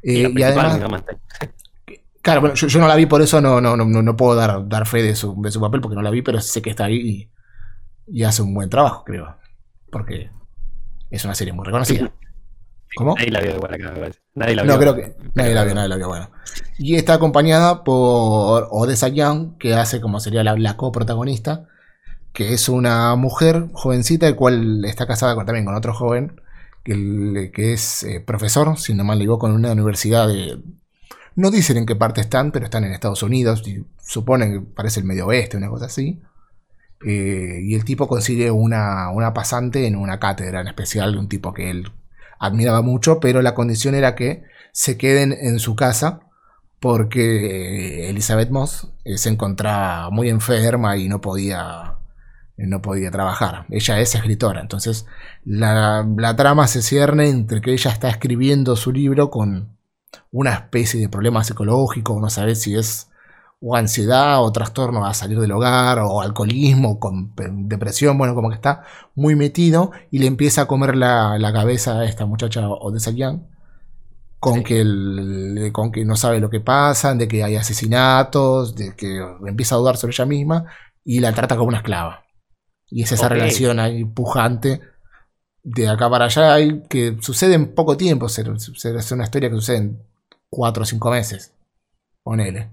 Eh, Y la y además, Claro, bueno, yo, yo no la vi, por eso no, no, no, no puedo dar, dar fe de su, de su papel, porque no la vi, pero sé que está ahí y, y hace un buen trabajo, creo. Porque es una serie muy reconocida. ¿Cómo? Nadie la vio igual acá, me parece. Nadie la No, vio. creo que nadie la vio, nadie la vio, bueno. Y está acompañada por Odessa Young, que hace como sería la, la coprotagonista, que es una mujer jovencita, el cual está casada con- también con otro joven, que, es eh, profesor, si no mal digo, con una universidad de... No dicen en qué parte están, pero están en Estados Unidos, y suponen que parece el medio oeste, una cosa así. Eh, y el tipo consigue una, una pasante en una cátedra en especial, un tipo que él admiraba mucho, pero la condición era que se queden en su casa porque eh, Elizabeth Moss eh, se encontraba muy enferma y no podía, no podía trabajar. Ella es escritora, entonces la, la trama se cierne entre que ella está escribiendo su libro con una especie de problema psicológico, no sabe si es o ansiedad o trastorno a salir del hogar o alcoholismo, con depresión, bueno, como que está muy metido y le empieza a comer la, la cabeza a esta muchacha Odessa Young con, Sí. que el- con que no sabe lo que pasa, de que hay asesinatos, de que empieza a dudar sobre ella misma y la trata como una esclava. Y es esa relación ahí pujante de acá para allá que sucede en poco tiempo, se- se- es una historia que sucede en cuatro o cinco meses. Ponele.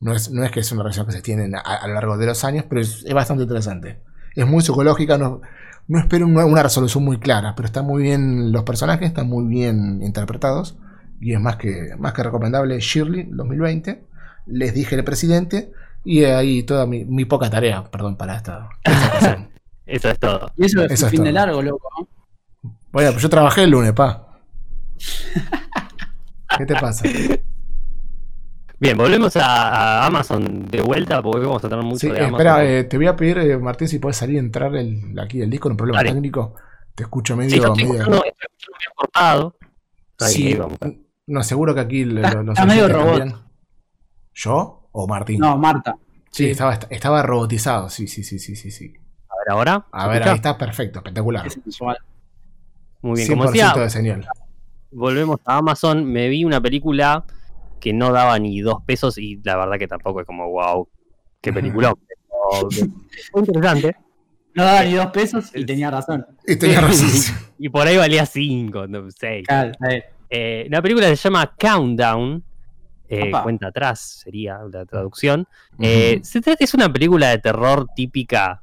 No es, no es que es una relación que se tiene a, a lo largo de los años, pero es, es bastante interesante. Es muy psicológica, no, no espero una, una resolución muy clara, pero están muy bien los personajes, están muy bien interpretados y es más que, más que recomendable. Shirley 2020, les dije el presidente y ahí toda mi, mi poca tarea, perdón, para esta, esta. Eso es todo. Y eso es Eso un es fin de largo, loco. ¿no? Bueno, pues yo trabajé el lunes, pa. ¿Qué te pasa? Bien, volvemos a, a Amazon de vuelta porque vamos a tener mucho Sí, de eh, Amazon. espera, eh, te voy a pedir, eh, Martín, si puedes salir y entrar el, aquí el disco en un problema Dale. técnico. Te escucho Sí, medio. yo estoy medio- escuchando, estoy cortado. Ahí, Sí, ahí vamos. no, seguro que aquí lo- Está- lo- los está medio robot. también. ¿Yo o Martín? No, Marta. sí, estaba, estaba robotizado. Sí, sí, sí, sí, sí, sí. A ver, ahora. A ¿se ver, escucha? ahí está perfecto, espectacular. Es sensual. Muy bien, como 100% decía, de señal. volvemos a Amazon. Me vi una película que no daba ni dos pesos y la verdad que tampoco es como, wow, qué película. Fue interesante. No daba ni dos pesos y tenía razón. Y tenía razón. Y por ahí valía cinco, no sé. Claro. Eh, la película se llama Countdown. eh, cuenta atrás sería la traducción. Eh, se trata- es una película de terror típica,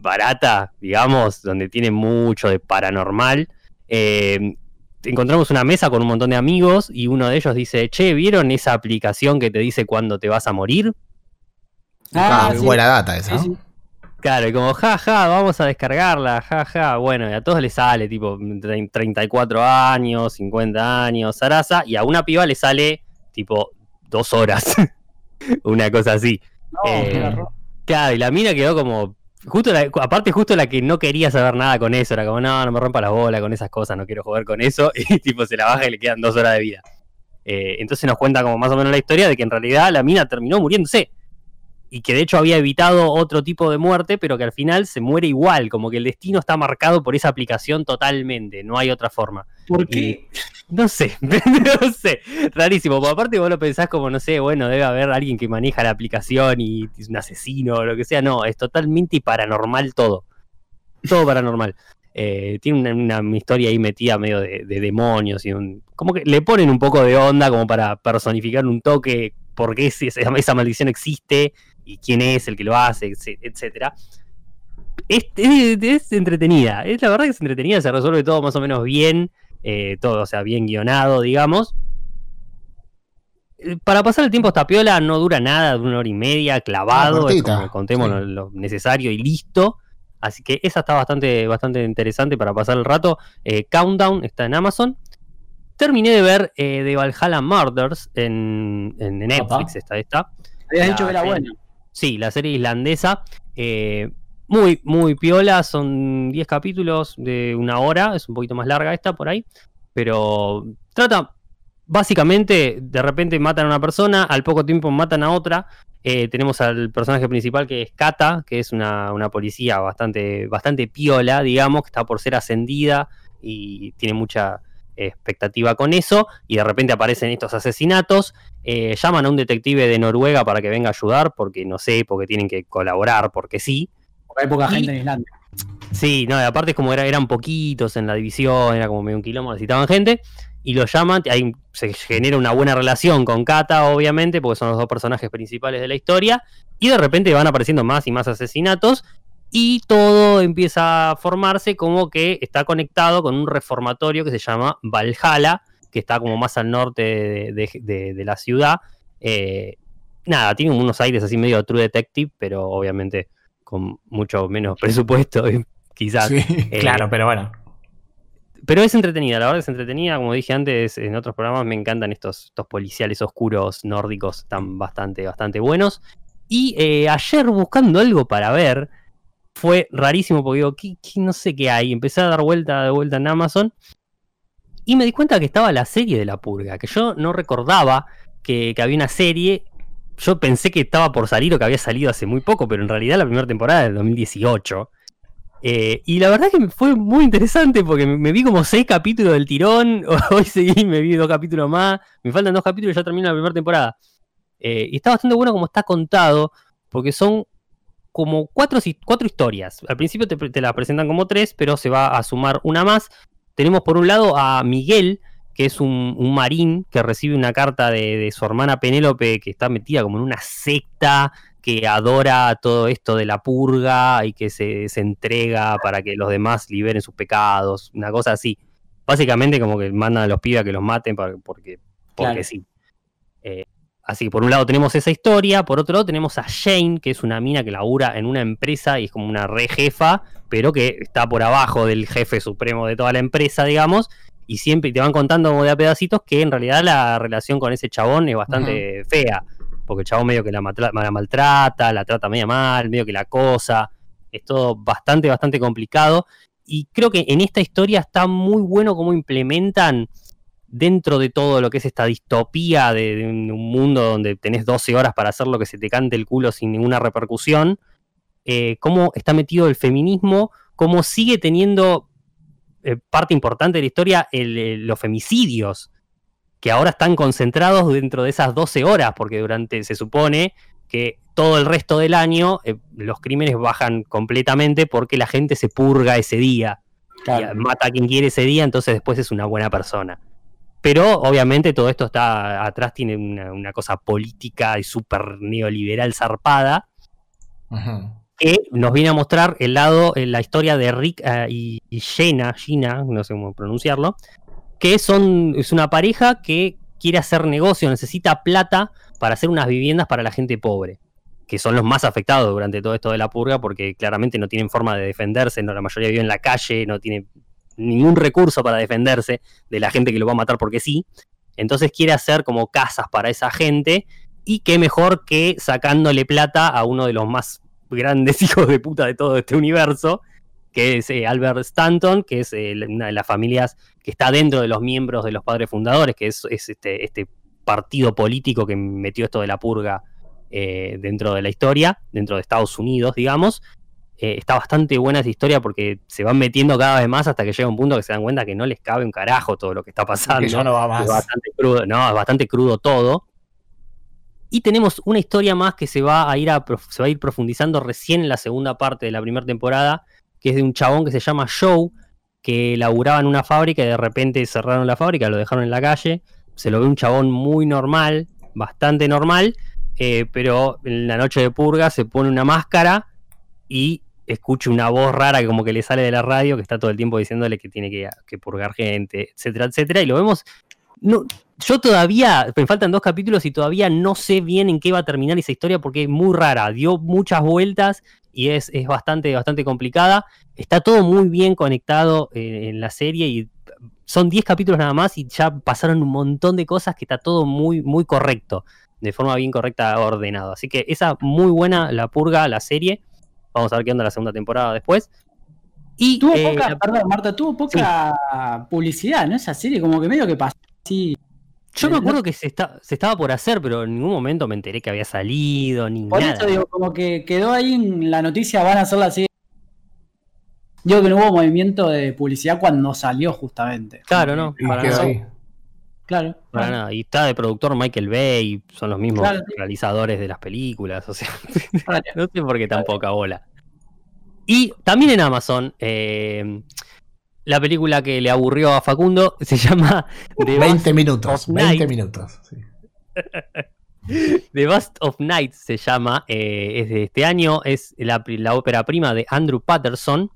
barata, digamos, donde tiene mucho de paranormal. Eh, encontramos una mesa con un montón de amigos y uno de ellos dice, che, ¿vieron esa aplicación que te dice cuándo te vas a morir? Ah, Ah, sí. buena data esa. Sí, ¿no? sí. Claro, y como, ja, ja, vamos a descargarla, ja, ja. Bueno, y a todos les sale, tipo, tre- 34 años, 50 años, zaraza, y a una piba le sale, tipo, dos horas. una cosa así. No, Eh. Claro, y la mina quedó como. Justo la- aparte, justo la que no quería saber nada con eso, era como, no, no me rompa la bola con esas cosas, no quiero jugar con eso, y tipo se la baja y le quedan dos horas de vida. Eh, entonces nos cuenta como más o menos la historia de que en realidad la mina terminó muriéndose. Y que de hecho había evitado otro tipo de muerte, pero que al final se muere igual, como que el destino está marcado por esa aplicación totalmente, no hay otra forma. ¿Por qué? No sé, no sé, rarísimo. Porque aparte vos lo pensás como, no sé, bueno, debe haber alguien que maneja la aplicación y es un asesino o lo que sea. No, es totalmente paranormal todo. Todo paranormal. Eh, tiene una, una historia ahí metida medio de, de demonios y un... Como que le ponen un poco de onda como para personificar un toque por qué esa, maldición existe y quién es el que lo hace, etc- etcétera. Es- es entretenida, es la verdad que es entretenida, se resuelve todo más o menos bien eh, todo, o sea, bien guionado, digamos. Eh, Para pasar el tiempo esta piola no dura nada, de una hora y media, clavado, es como contemos sí. lo, lo necesario y listo. Así que esa está bastante, bastante interesante para pasar el rato. Eh, Countdown está en Amazon. Terminé de ver eh, The Valhalla Murders en, en Netflix, esta, esta. Habías La dicho que era bueno. Sí, la serie islandesa. eh, muy, muy piola. Son 10 capítulos de una hora. Es un poquito más larga esta por ahí. Pero trata. Básicamente, de repente matan a una persona, al poco tiempo matan a otra. Eh, tenemos al personaje principal que es Kata, que es una, una policía bastante, bastante piola, digamos, que está por ser ascendida y tiene mucha expectativa con eso. Y de repente aparecen estos asesinatos. Eh, llaman a un detective de Noruega para que venga a ayudar, porque no sé, porque tienen que colaborar, porque sí. Porque hay poca Y- gente en Islandia. Sí, no, y aparte es como era, eran poquitos en la división, era como medio un kilómetro, necesitaban gente, y los llaman, ahí se genera una buena relación con Kata, obviamente, porque son los dos personajes principales de la historia, y de repente van apareciendo más y más asesinatos, y todo empieza a formarse como que está conectado con un reformatorio que se llama Valhalla, que está como más al norte de, de- de- de la ciudad. Eh, nada, tiene unos aires así medio True Detective, pero obviamente con mucho menos presupuesto, quizás. Sí. Eh, Claro, pero bueno. Pero es entretenida, la verdad es entretenida. Como dije antes en otros programas, me encantan estos, estos policiales oscuros nórdicos, están bastante, bastante buenos. Y eh, ayer buscando algo para ver, fue rarísimo porque digo, ¿qué, qué- no sé qué hay. Empecé a dar vuelta de vuelta en Amazon y me di cuenta que estaba la serie de La Purga, que yo no recordaba que, que había una serie. Yo pensé que estaba por salir o que había salido hace muy poco, pero en realidad la primera temporada del 2018. Eh, y la verdad que fue muy interesante porque me, me vi como seis capítulos del tirón. Hoy seguí, me vi dos capítulos más. Me faltan dos capítulos y ya termino la primera temporada. Eh, y está bastante bueno como está contado, porque son como cuatro, cuatro historias. Al principio te, te la presentan como tres, pero se va a sumar una más. Tenemos por un lado a Miguel, que es un, un marín que recibe una carta de, de su hermana Penélope, que está metida como en una secta, que adora todo esto de la purga y que se, se entrega para que los demás liberen sus pecados, una cosa así. Básicamente como que mandan a los pibes a que los maten para- porque, porque Claro. sí. Eh, así que por un lado tenemos esa historia, por otro lado tenemos a Jane, que es una mina que labura en una empresa y es como una re jefa, pero que está por abajo del jefe supremo de toda la empresa, digamos, y siempre te van contando como de a pedacitos que en realidad la relación con ese chabón es bastante fea, porque el chabón medio que la, la maltrata, la trata media mal, medio que la cosa, es todo bastante, bastante complicado, y creo que en esta historia está muy bueno cómo implementan dentro de todo lo que es esta distopía de, un mundo donde tenés 12 horas para hacer lo que se te cante el culo sin ninguna repercusión, eh, cómo está metido el feminismo, cómo sigue teniendo eh, parte importante de la historia el- el- los femicidios, que ahora están concentrados dentro de esas 12 horas, porque durante, se supone que todo el resto del año eh, los crímenes bajan completamente porque la gente se purga ese día y mata a quien quiere ese día, entonces después es una buena persona. Pero obviamente todo esto está atrás, tiene una, una cosa política y súper neoliberal zarpada, Ujú. Que nos viene a mostrar el lado, eh, la historia de Rick eh, y, y Jenna, Gina, no sé cómo pronunciarlo, que son, es una pareja que quiere hacer negocio, necesita plata para hacer unas viviendas para la gente pobre, que son los más afectados durante todo esto de la purga, porque claramente no tienen forma de defenderse, no, la mayoría vive en la calle, no tiene ningún recurso para defenderse de la gente que lo va a matar porque sí. Entonces quiere hacer como casas para esa gente y qué mejor que sacándole plata a uno de los más grandes hijos de puta de todo este universo, que es eh, Albert Stanton, que es eh, una de las familias que está dentro de los miembros de los padres fundadores, que es, es este, este partido político que metió esto de la purga eh, dentro de la historia, dentro de Estados Unidos, digamos. Está bastante buena esa historia porque se van metiendo cada vez más hasta que llega un punto que se dan cuenta que no les cabe un carajo todo lo que está pasando. Que ya no va Es más. bastante crudo, no, es bastante crudo todo. Y tenemos una historia más que se va a ir a se va a ir profundizando recién en la segunda parte de la primera temporada, que es de un chabón que se llama Joe, que laburaba en una fábrica y de repente cerraron la fábrica, lo dejaron en la calle. Se lo ve un chabón muy normal, bastante normal, eh, pero en la noche de purga se pone una máscara y escucha una voz rara que como que le sale de la radio, que está todo el tiempo diciéndole que tiene que, purgar gente, etcétera, etcétera. Y lo vemos yo todavía, me faltan dos capítulos y todavía no sé bien en qué va a terminar esa historia porque es muy rara, dio muchas vueltas y es, es bastante, bastante complicada. Está todo muy bien conectado eh, en la serie y son 10 capítulos nada más y ya pasaron un montón de cosas que está todo muy, muy correcto, de forma bien correcta, ordenado. Así que esa muy buena, la purga, la serie. Vamos a ver qué onda la segunda temporada después. Y, tuvo eh, poca, perdón, Marta, tuvo poca publicidad, ¿no? Esa serie, como que medio que pasó así. Yo me acuerdo que se, está, se estaba por hacer, pero en ningún momento me enteré que había salido, ni por nada. Por eso digo, como que quedó ahí en la noticia, van a hacerla así. Digo que no hubo movimiento de publicidad cuando salió, justamente. Claro, no. Para nada. Claro. Para nada. Y está de productor Michael Bay, son los mismos realizadores de las películas, o sea. no sé por qué tan poca bola. Y también en Amazon, eh, la película que le aburrió a Facundo se llama 20 minutos. 20 minutos. The Bust of Night se llama, eh, es de este año, es la, la, ópera prima de Andrew Patterson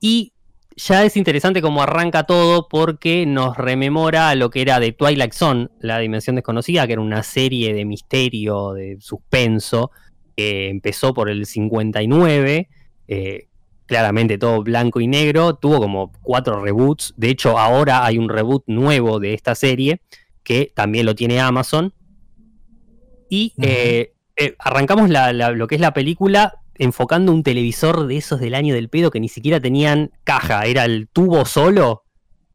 y ya es interesante cómo arranca todo porque nos rememora lo que era de Twilight Zone, la dimensión desconocida, que era una serie de misterio, de suspenso, que empezó por el 59 eh, claramente todo blanco y negro, tuvo como cuatro reboots, de hecho ahora hay un reboot nuevo de esta serie, que también lo tiene Amazon, y eh, eh, arrancamos lo que es la película enfocando un televisor de esos del año del pedo que ni siquiera tenían caja, era el tubo solo,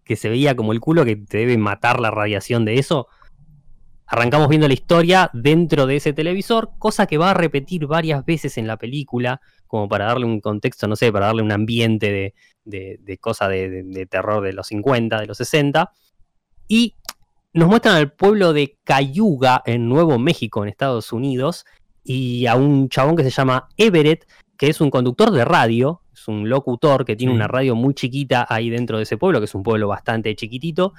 que se veía como el culo que te debe matar la radiación de eso. Arrancamos viendo la historia dentro de ese televisor, cosa que va a repetir varias veces en la película, como para darle un contexto, no sé, para darle un ambiente de, de, de cosa de, terror de los 50, de los 60. Y nos muestran al pueblo de Cayuga, en Nuevo México, en Estados Unidos, y a un chabón que se llama Everett, que es un conductor de radio, es un locutor que tiene una radio muy chiquita ahí dentro de ese pueblo, que es un pueblo bastante chiquitito,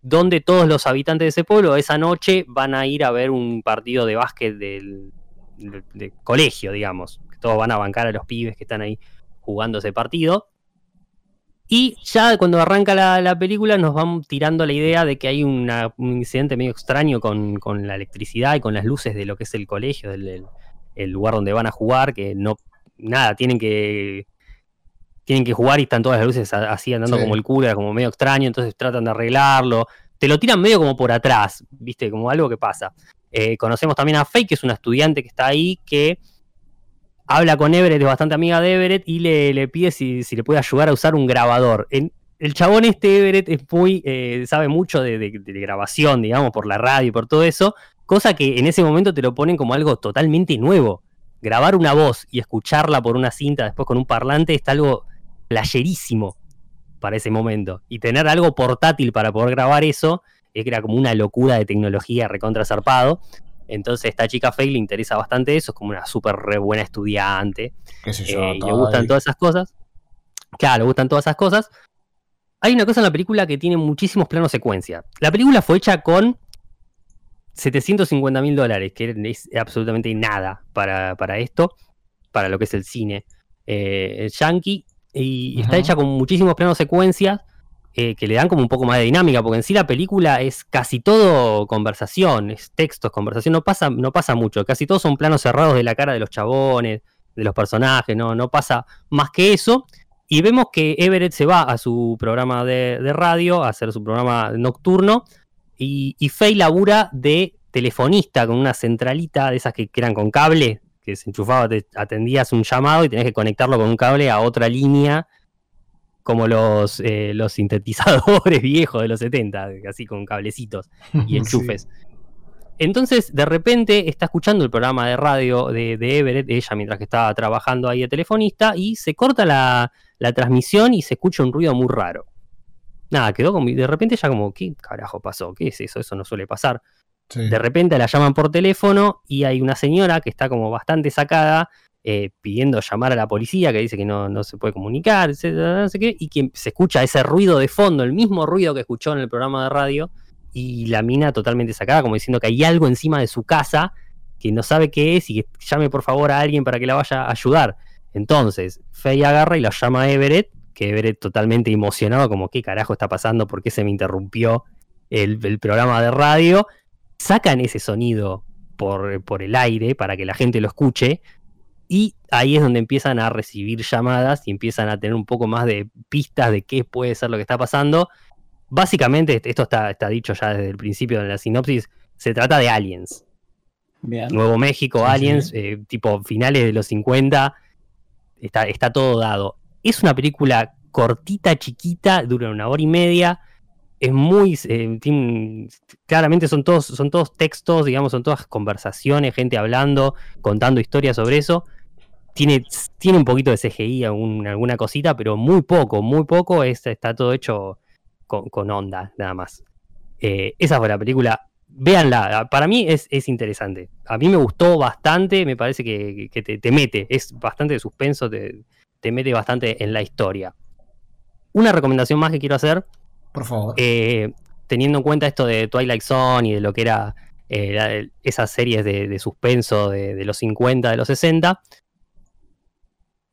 donde todos los habitantes de ese pueblo esa noche van a ir a ver un partido de básquet del, colegio, digamos todos van a bancar a los pibes que están ahí jugando ese partido. Y ya cuando arranca la, película nos van tirando la idea de que hay un incidente medio extraño con, la electricidad y con las luces de lo que es el colegio, el, lugar donde van a jugar, que no, nada, tienen que tienen que jugar y están todas las luces así andando como el culo, como medio extraño, entonces tratan de arreglarlo. Te lo tiran medio como por atrás, viste, como algo que pasa. Eh, conocemos también a Faye, que es una estudiante que está ahí, que habla con Everett, es bastante amiga de Everett, y le, pide si, le puede ayudar a usar un grabador. el chabón este, Everett, es muy, eh, sabe mucho de, grabación, digamos, por la radio y por todo eso, cosa que en ese momento te lo ponen como algo totalmente nuevo. Grabar una voz y escucharla por una cinta después con un parlante está algo playerísimo para ese momento. Y tener algo portátil para poder grabar eso, era como una locura de tecnología recontra zarpado. Entonces esta chica Faye le interesa bastante eso, es como una súper re buena estudiante. ¿Qué sé yo, eh, le gustan todas esas cosas. Claro, le gustan todas esas cosas. Hay una cosa en la película que tiene muchísimos planos secuencia. La película fue hecha con 750 mil dólares, que es absolutamente nada para, esto, para lo que es el cine eh, yankee. Y está hecha con muchísimos planos secuencias eh, que le dan como un poco más de dinámica, porque en sí la película es casi todo conversación, es textos, conversación, no pasa, no pasa mucho, casi todos son planos cerrados de la cara de los chabones, de los personajes, no, no pasa más que eso. Y vemos que Everett se va a su programa de, radio, a hacer su programa nocturno, y, y Faye labura de telefonista con una centralita de esas que, eran con cable, que se enchufaba, te atendías un llamado y tenías que conectarlo con un cable a otra línea como los, eh, los sintetizadores viejos de los 70, así con cablecitos y enchufes. Entonces, de repente, está escuchando el programa de radio de, Everett, ella mientras que estaba trabajando ahí de telefonista, y se corta la, transmisión y se escucha un ruido muy raro. Nada, quedó como. De repente ya como, ¿qué carajo pasó? ¿Qué es eso? Eso no suele pasar. De repente la llaman por teléfono y hay una señora que está como bastante sacada eh, pidiendo llamar a la policía, que dice que no, se puede comunicar, no y que se escucha ese ruido de fondo, el mismo ruido que escuchó en el programa de radio, y la mina totalmente sacada, como diciendo que hay algo encima de su casa que no sabe qué es y que llame por favor a alguien para que la vaya a ayudar. Entonces, Faye agarra y la llama a Everett, que Everett totalmente emocionado, como qué carajo está pasando, por qué se me interrumpió el, el programa de radio. Sacan ese sonido por, por el aire para que la gente lo escuche Y ahí es donde empiezan a recibir llamadas y empiezan a tener un poco más de pistas de qué puede ser lo que está pasando. Básicamente, esto está, está dicho ya desde el principio de la sinopsis, se trata de aliens. Bien. Nuevo México, Sí, aliens, sí. eh, tipo finales de los 50, está, está todo dado. Es una película cortita, chiquita, dura una hora y media. Es muy. eh, tiene- claramente son todos, son todos textos, digamos, son todas conversaciones, gente hablando, contando historias sobre eso. Tiene, tiene un poquito de CGI, algún- alguna cosita, pero muy poco, muy poco. es- está todo hecho con, con onda, nada más. Eh, esa fue la película. Véanla, para mí es, es interesante. A mí me gustó bastante, me parece que, que te, te mete, es bastante de suspenso, te, te mete bastante en la historia. Una recomendación más que quiero hacer, Por favor. eh, teniendo en cuenta esto de Twilight Zone y de lo que era eh, la- esas series de, de suspenso de, de los 50, de los 60.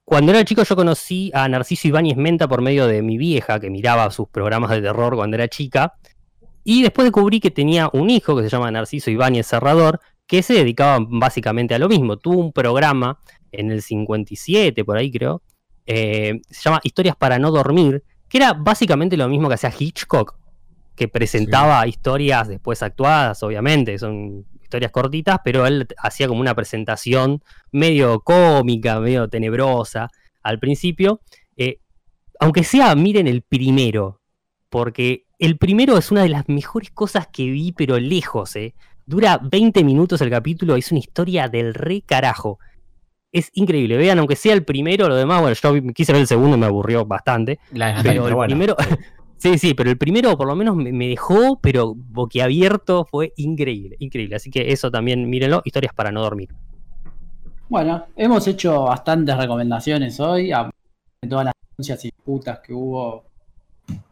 Cuando era chico yo conocí a Narciso Ibáñez Menta por medio de mi vieja que miraba sus programas de terror cuando era chica. Y después descubrí que tenía un hijo que se llama Narciso Ibáñez Serrador, que se dedicaba básicamente a lo mismo. Tuvo un programa en el 57, por ahí creo, eh, se llama Historias para no dormir, que era básicamente lo mismo que hacía Hitchcock, que presentaba historias después actuadas, obviamente, son historias cortitas, pero él hacía como una presentación medio cómica, medio tenebrosa al principio. Eh, aunque sea, miren el primero, porque el primero es una de las mejores cosas que vi, pero lejos, ¿eh? Dura 20 minutos el capítulo, es una historia del re carajo. Es increíble, vean, aunque sea el primero, lo demás, bueno, yo quise ver el segundo y me aburrió bastante. La Pero el bueno. primero, sí, sí, pero el primero por lo menos me, dejó, pero boquiabierto, fue increíble, increíble. Así que eso también, mírenlo, historias para no dormir. Bueno, hemos hecho bastantes recomendaciones hoy, a todas las denuncias y disputas que hubo,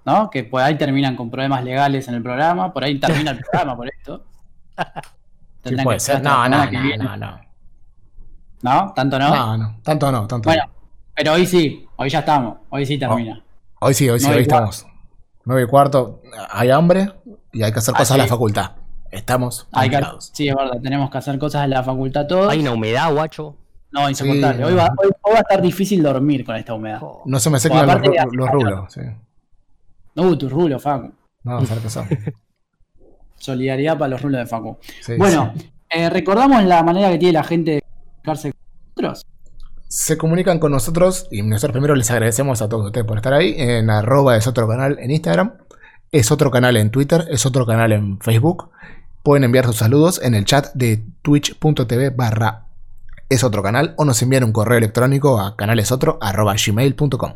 ¿no? Que por ahí terminan con problemas legales en el programa, por ahí termina el programa por esto. Sí, puede ser. No, no, no, no, no. ¿No? ¿Tanto no? No, no. Tanto no, tanto Bueno, no. pero hoy sí, hoy ya estamos, hoy sí termina. Hoy sí, hoy sí, hoy estamos. 9 y cuarto. Hay hambre y hay que hacer cosas en la sí. facultad. Estamos Hay que- sí, es verdad, tenemos que hacer cosas en la facultad todos. Hay una humedad, guacho. No, insoportable. Sí. Hoy, va, hoy- hoy va a estar difícil dormir con esta humedad. Oh. No se me secan los, los calor. rulos. Sí. No, tu rulo, Facu. No, ser que son. Solidaridad para los rulos de Facu. Sí, bueno, sí. eh, recordamos la manera que tiene la gente de comunicarse con nosotros. Se comunican con nosotros y nosotros primero les agradecemos a todos ustedes por estar ahí. En arroba es otro canal en Instagram. Es otro canal en Twitter. Es otro canal en Facebook. Pueden enviar sus saludos en el chat de twitch.tv barra es otro canal o nos envían un correo electrónico a canalesotro arroba gmail.com.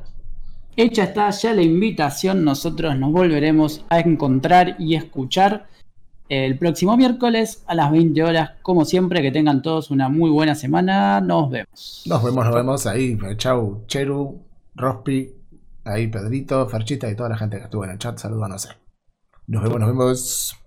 Hecha está ya la invitación, nosotros nos volveremos a encontrar y escuchar el próximo miércoles a las 20 horas. Como siempre, que tengan todos una muy buena semana. Nos vemos. Nos vemos, nos vemos ahí. Chau, Cheru, Rospi, ahí Pedrito, Ferchita y toda la gente que estuvo en el chat. Saludos, no sé. Nos vemos, nos vemos.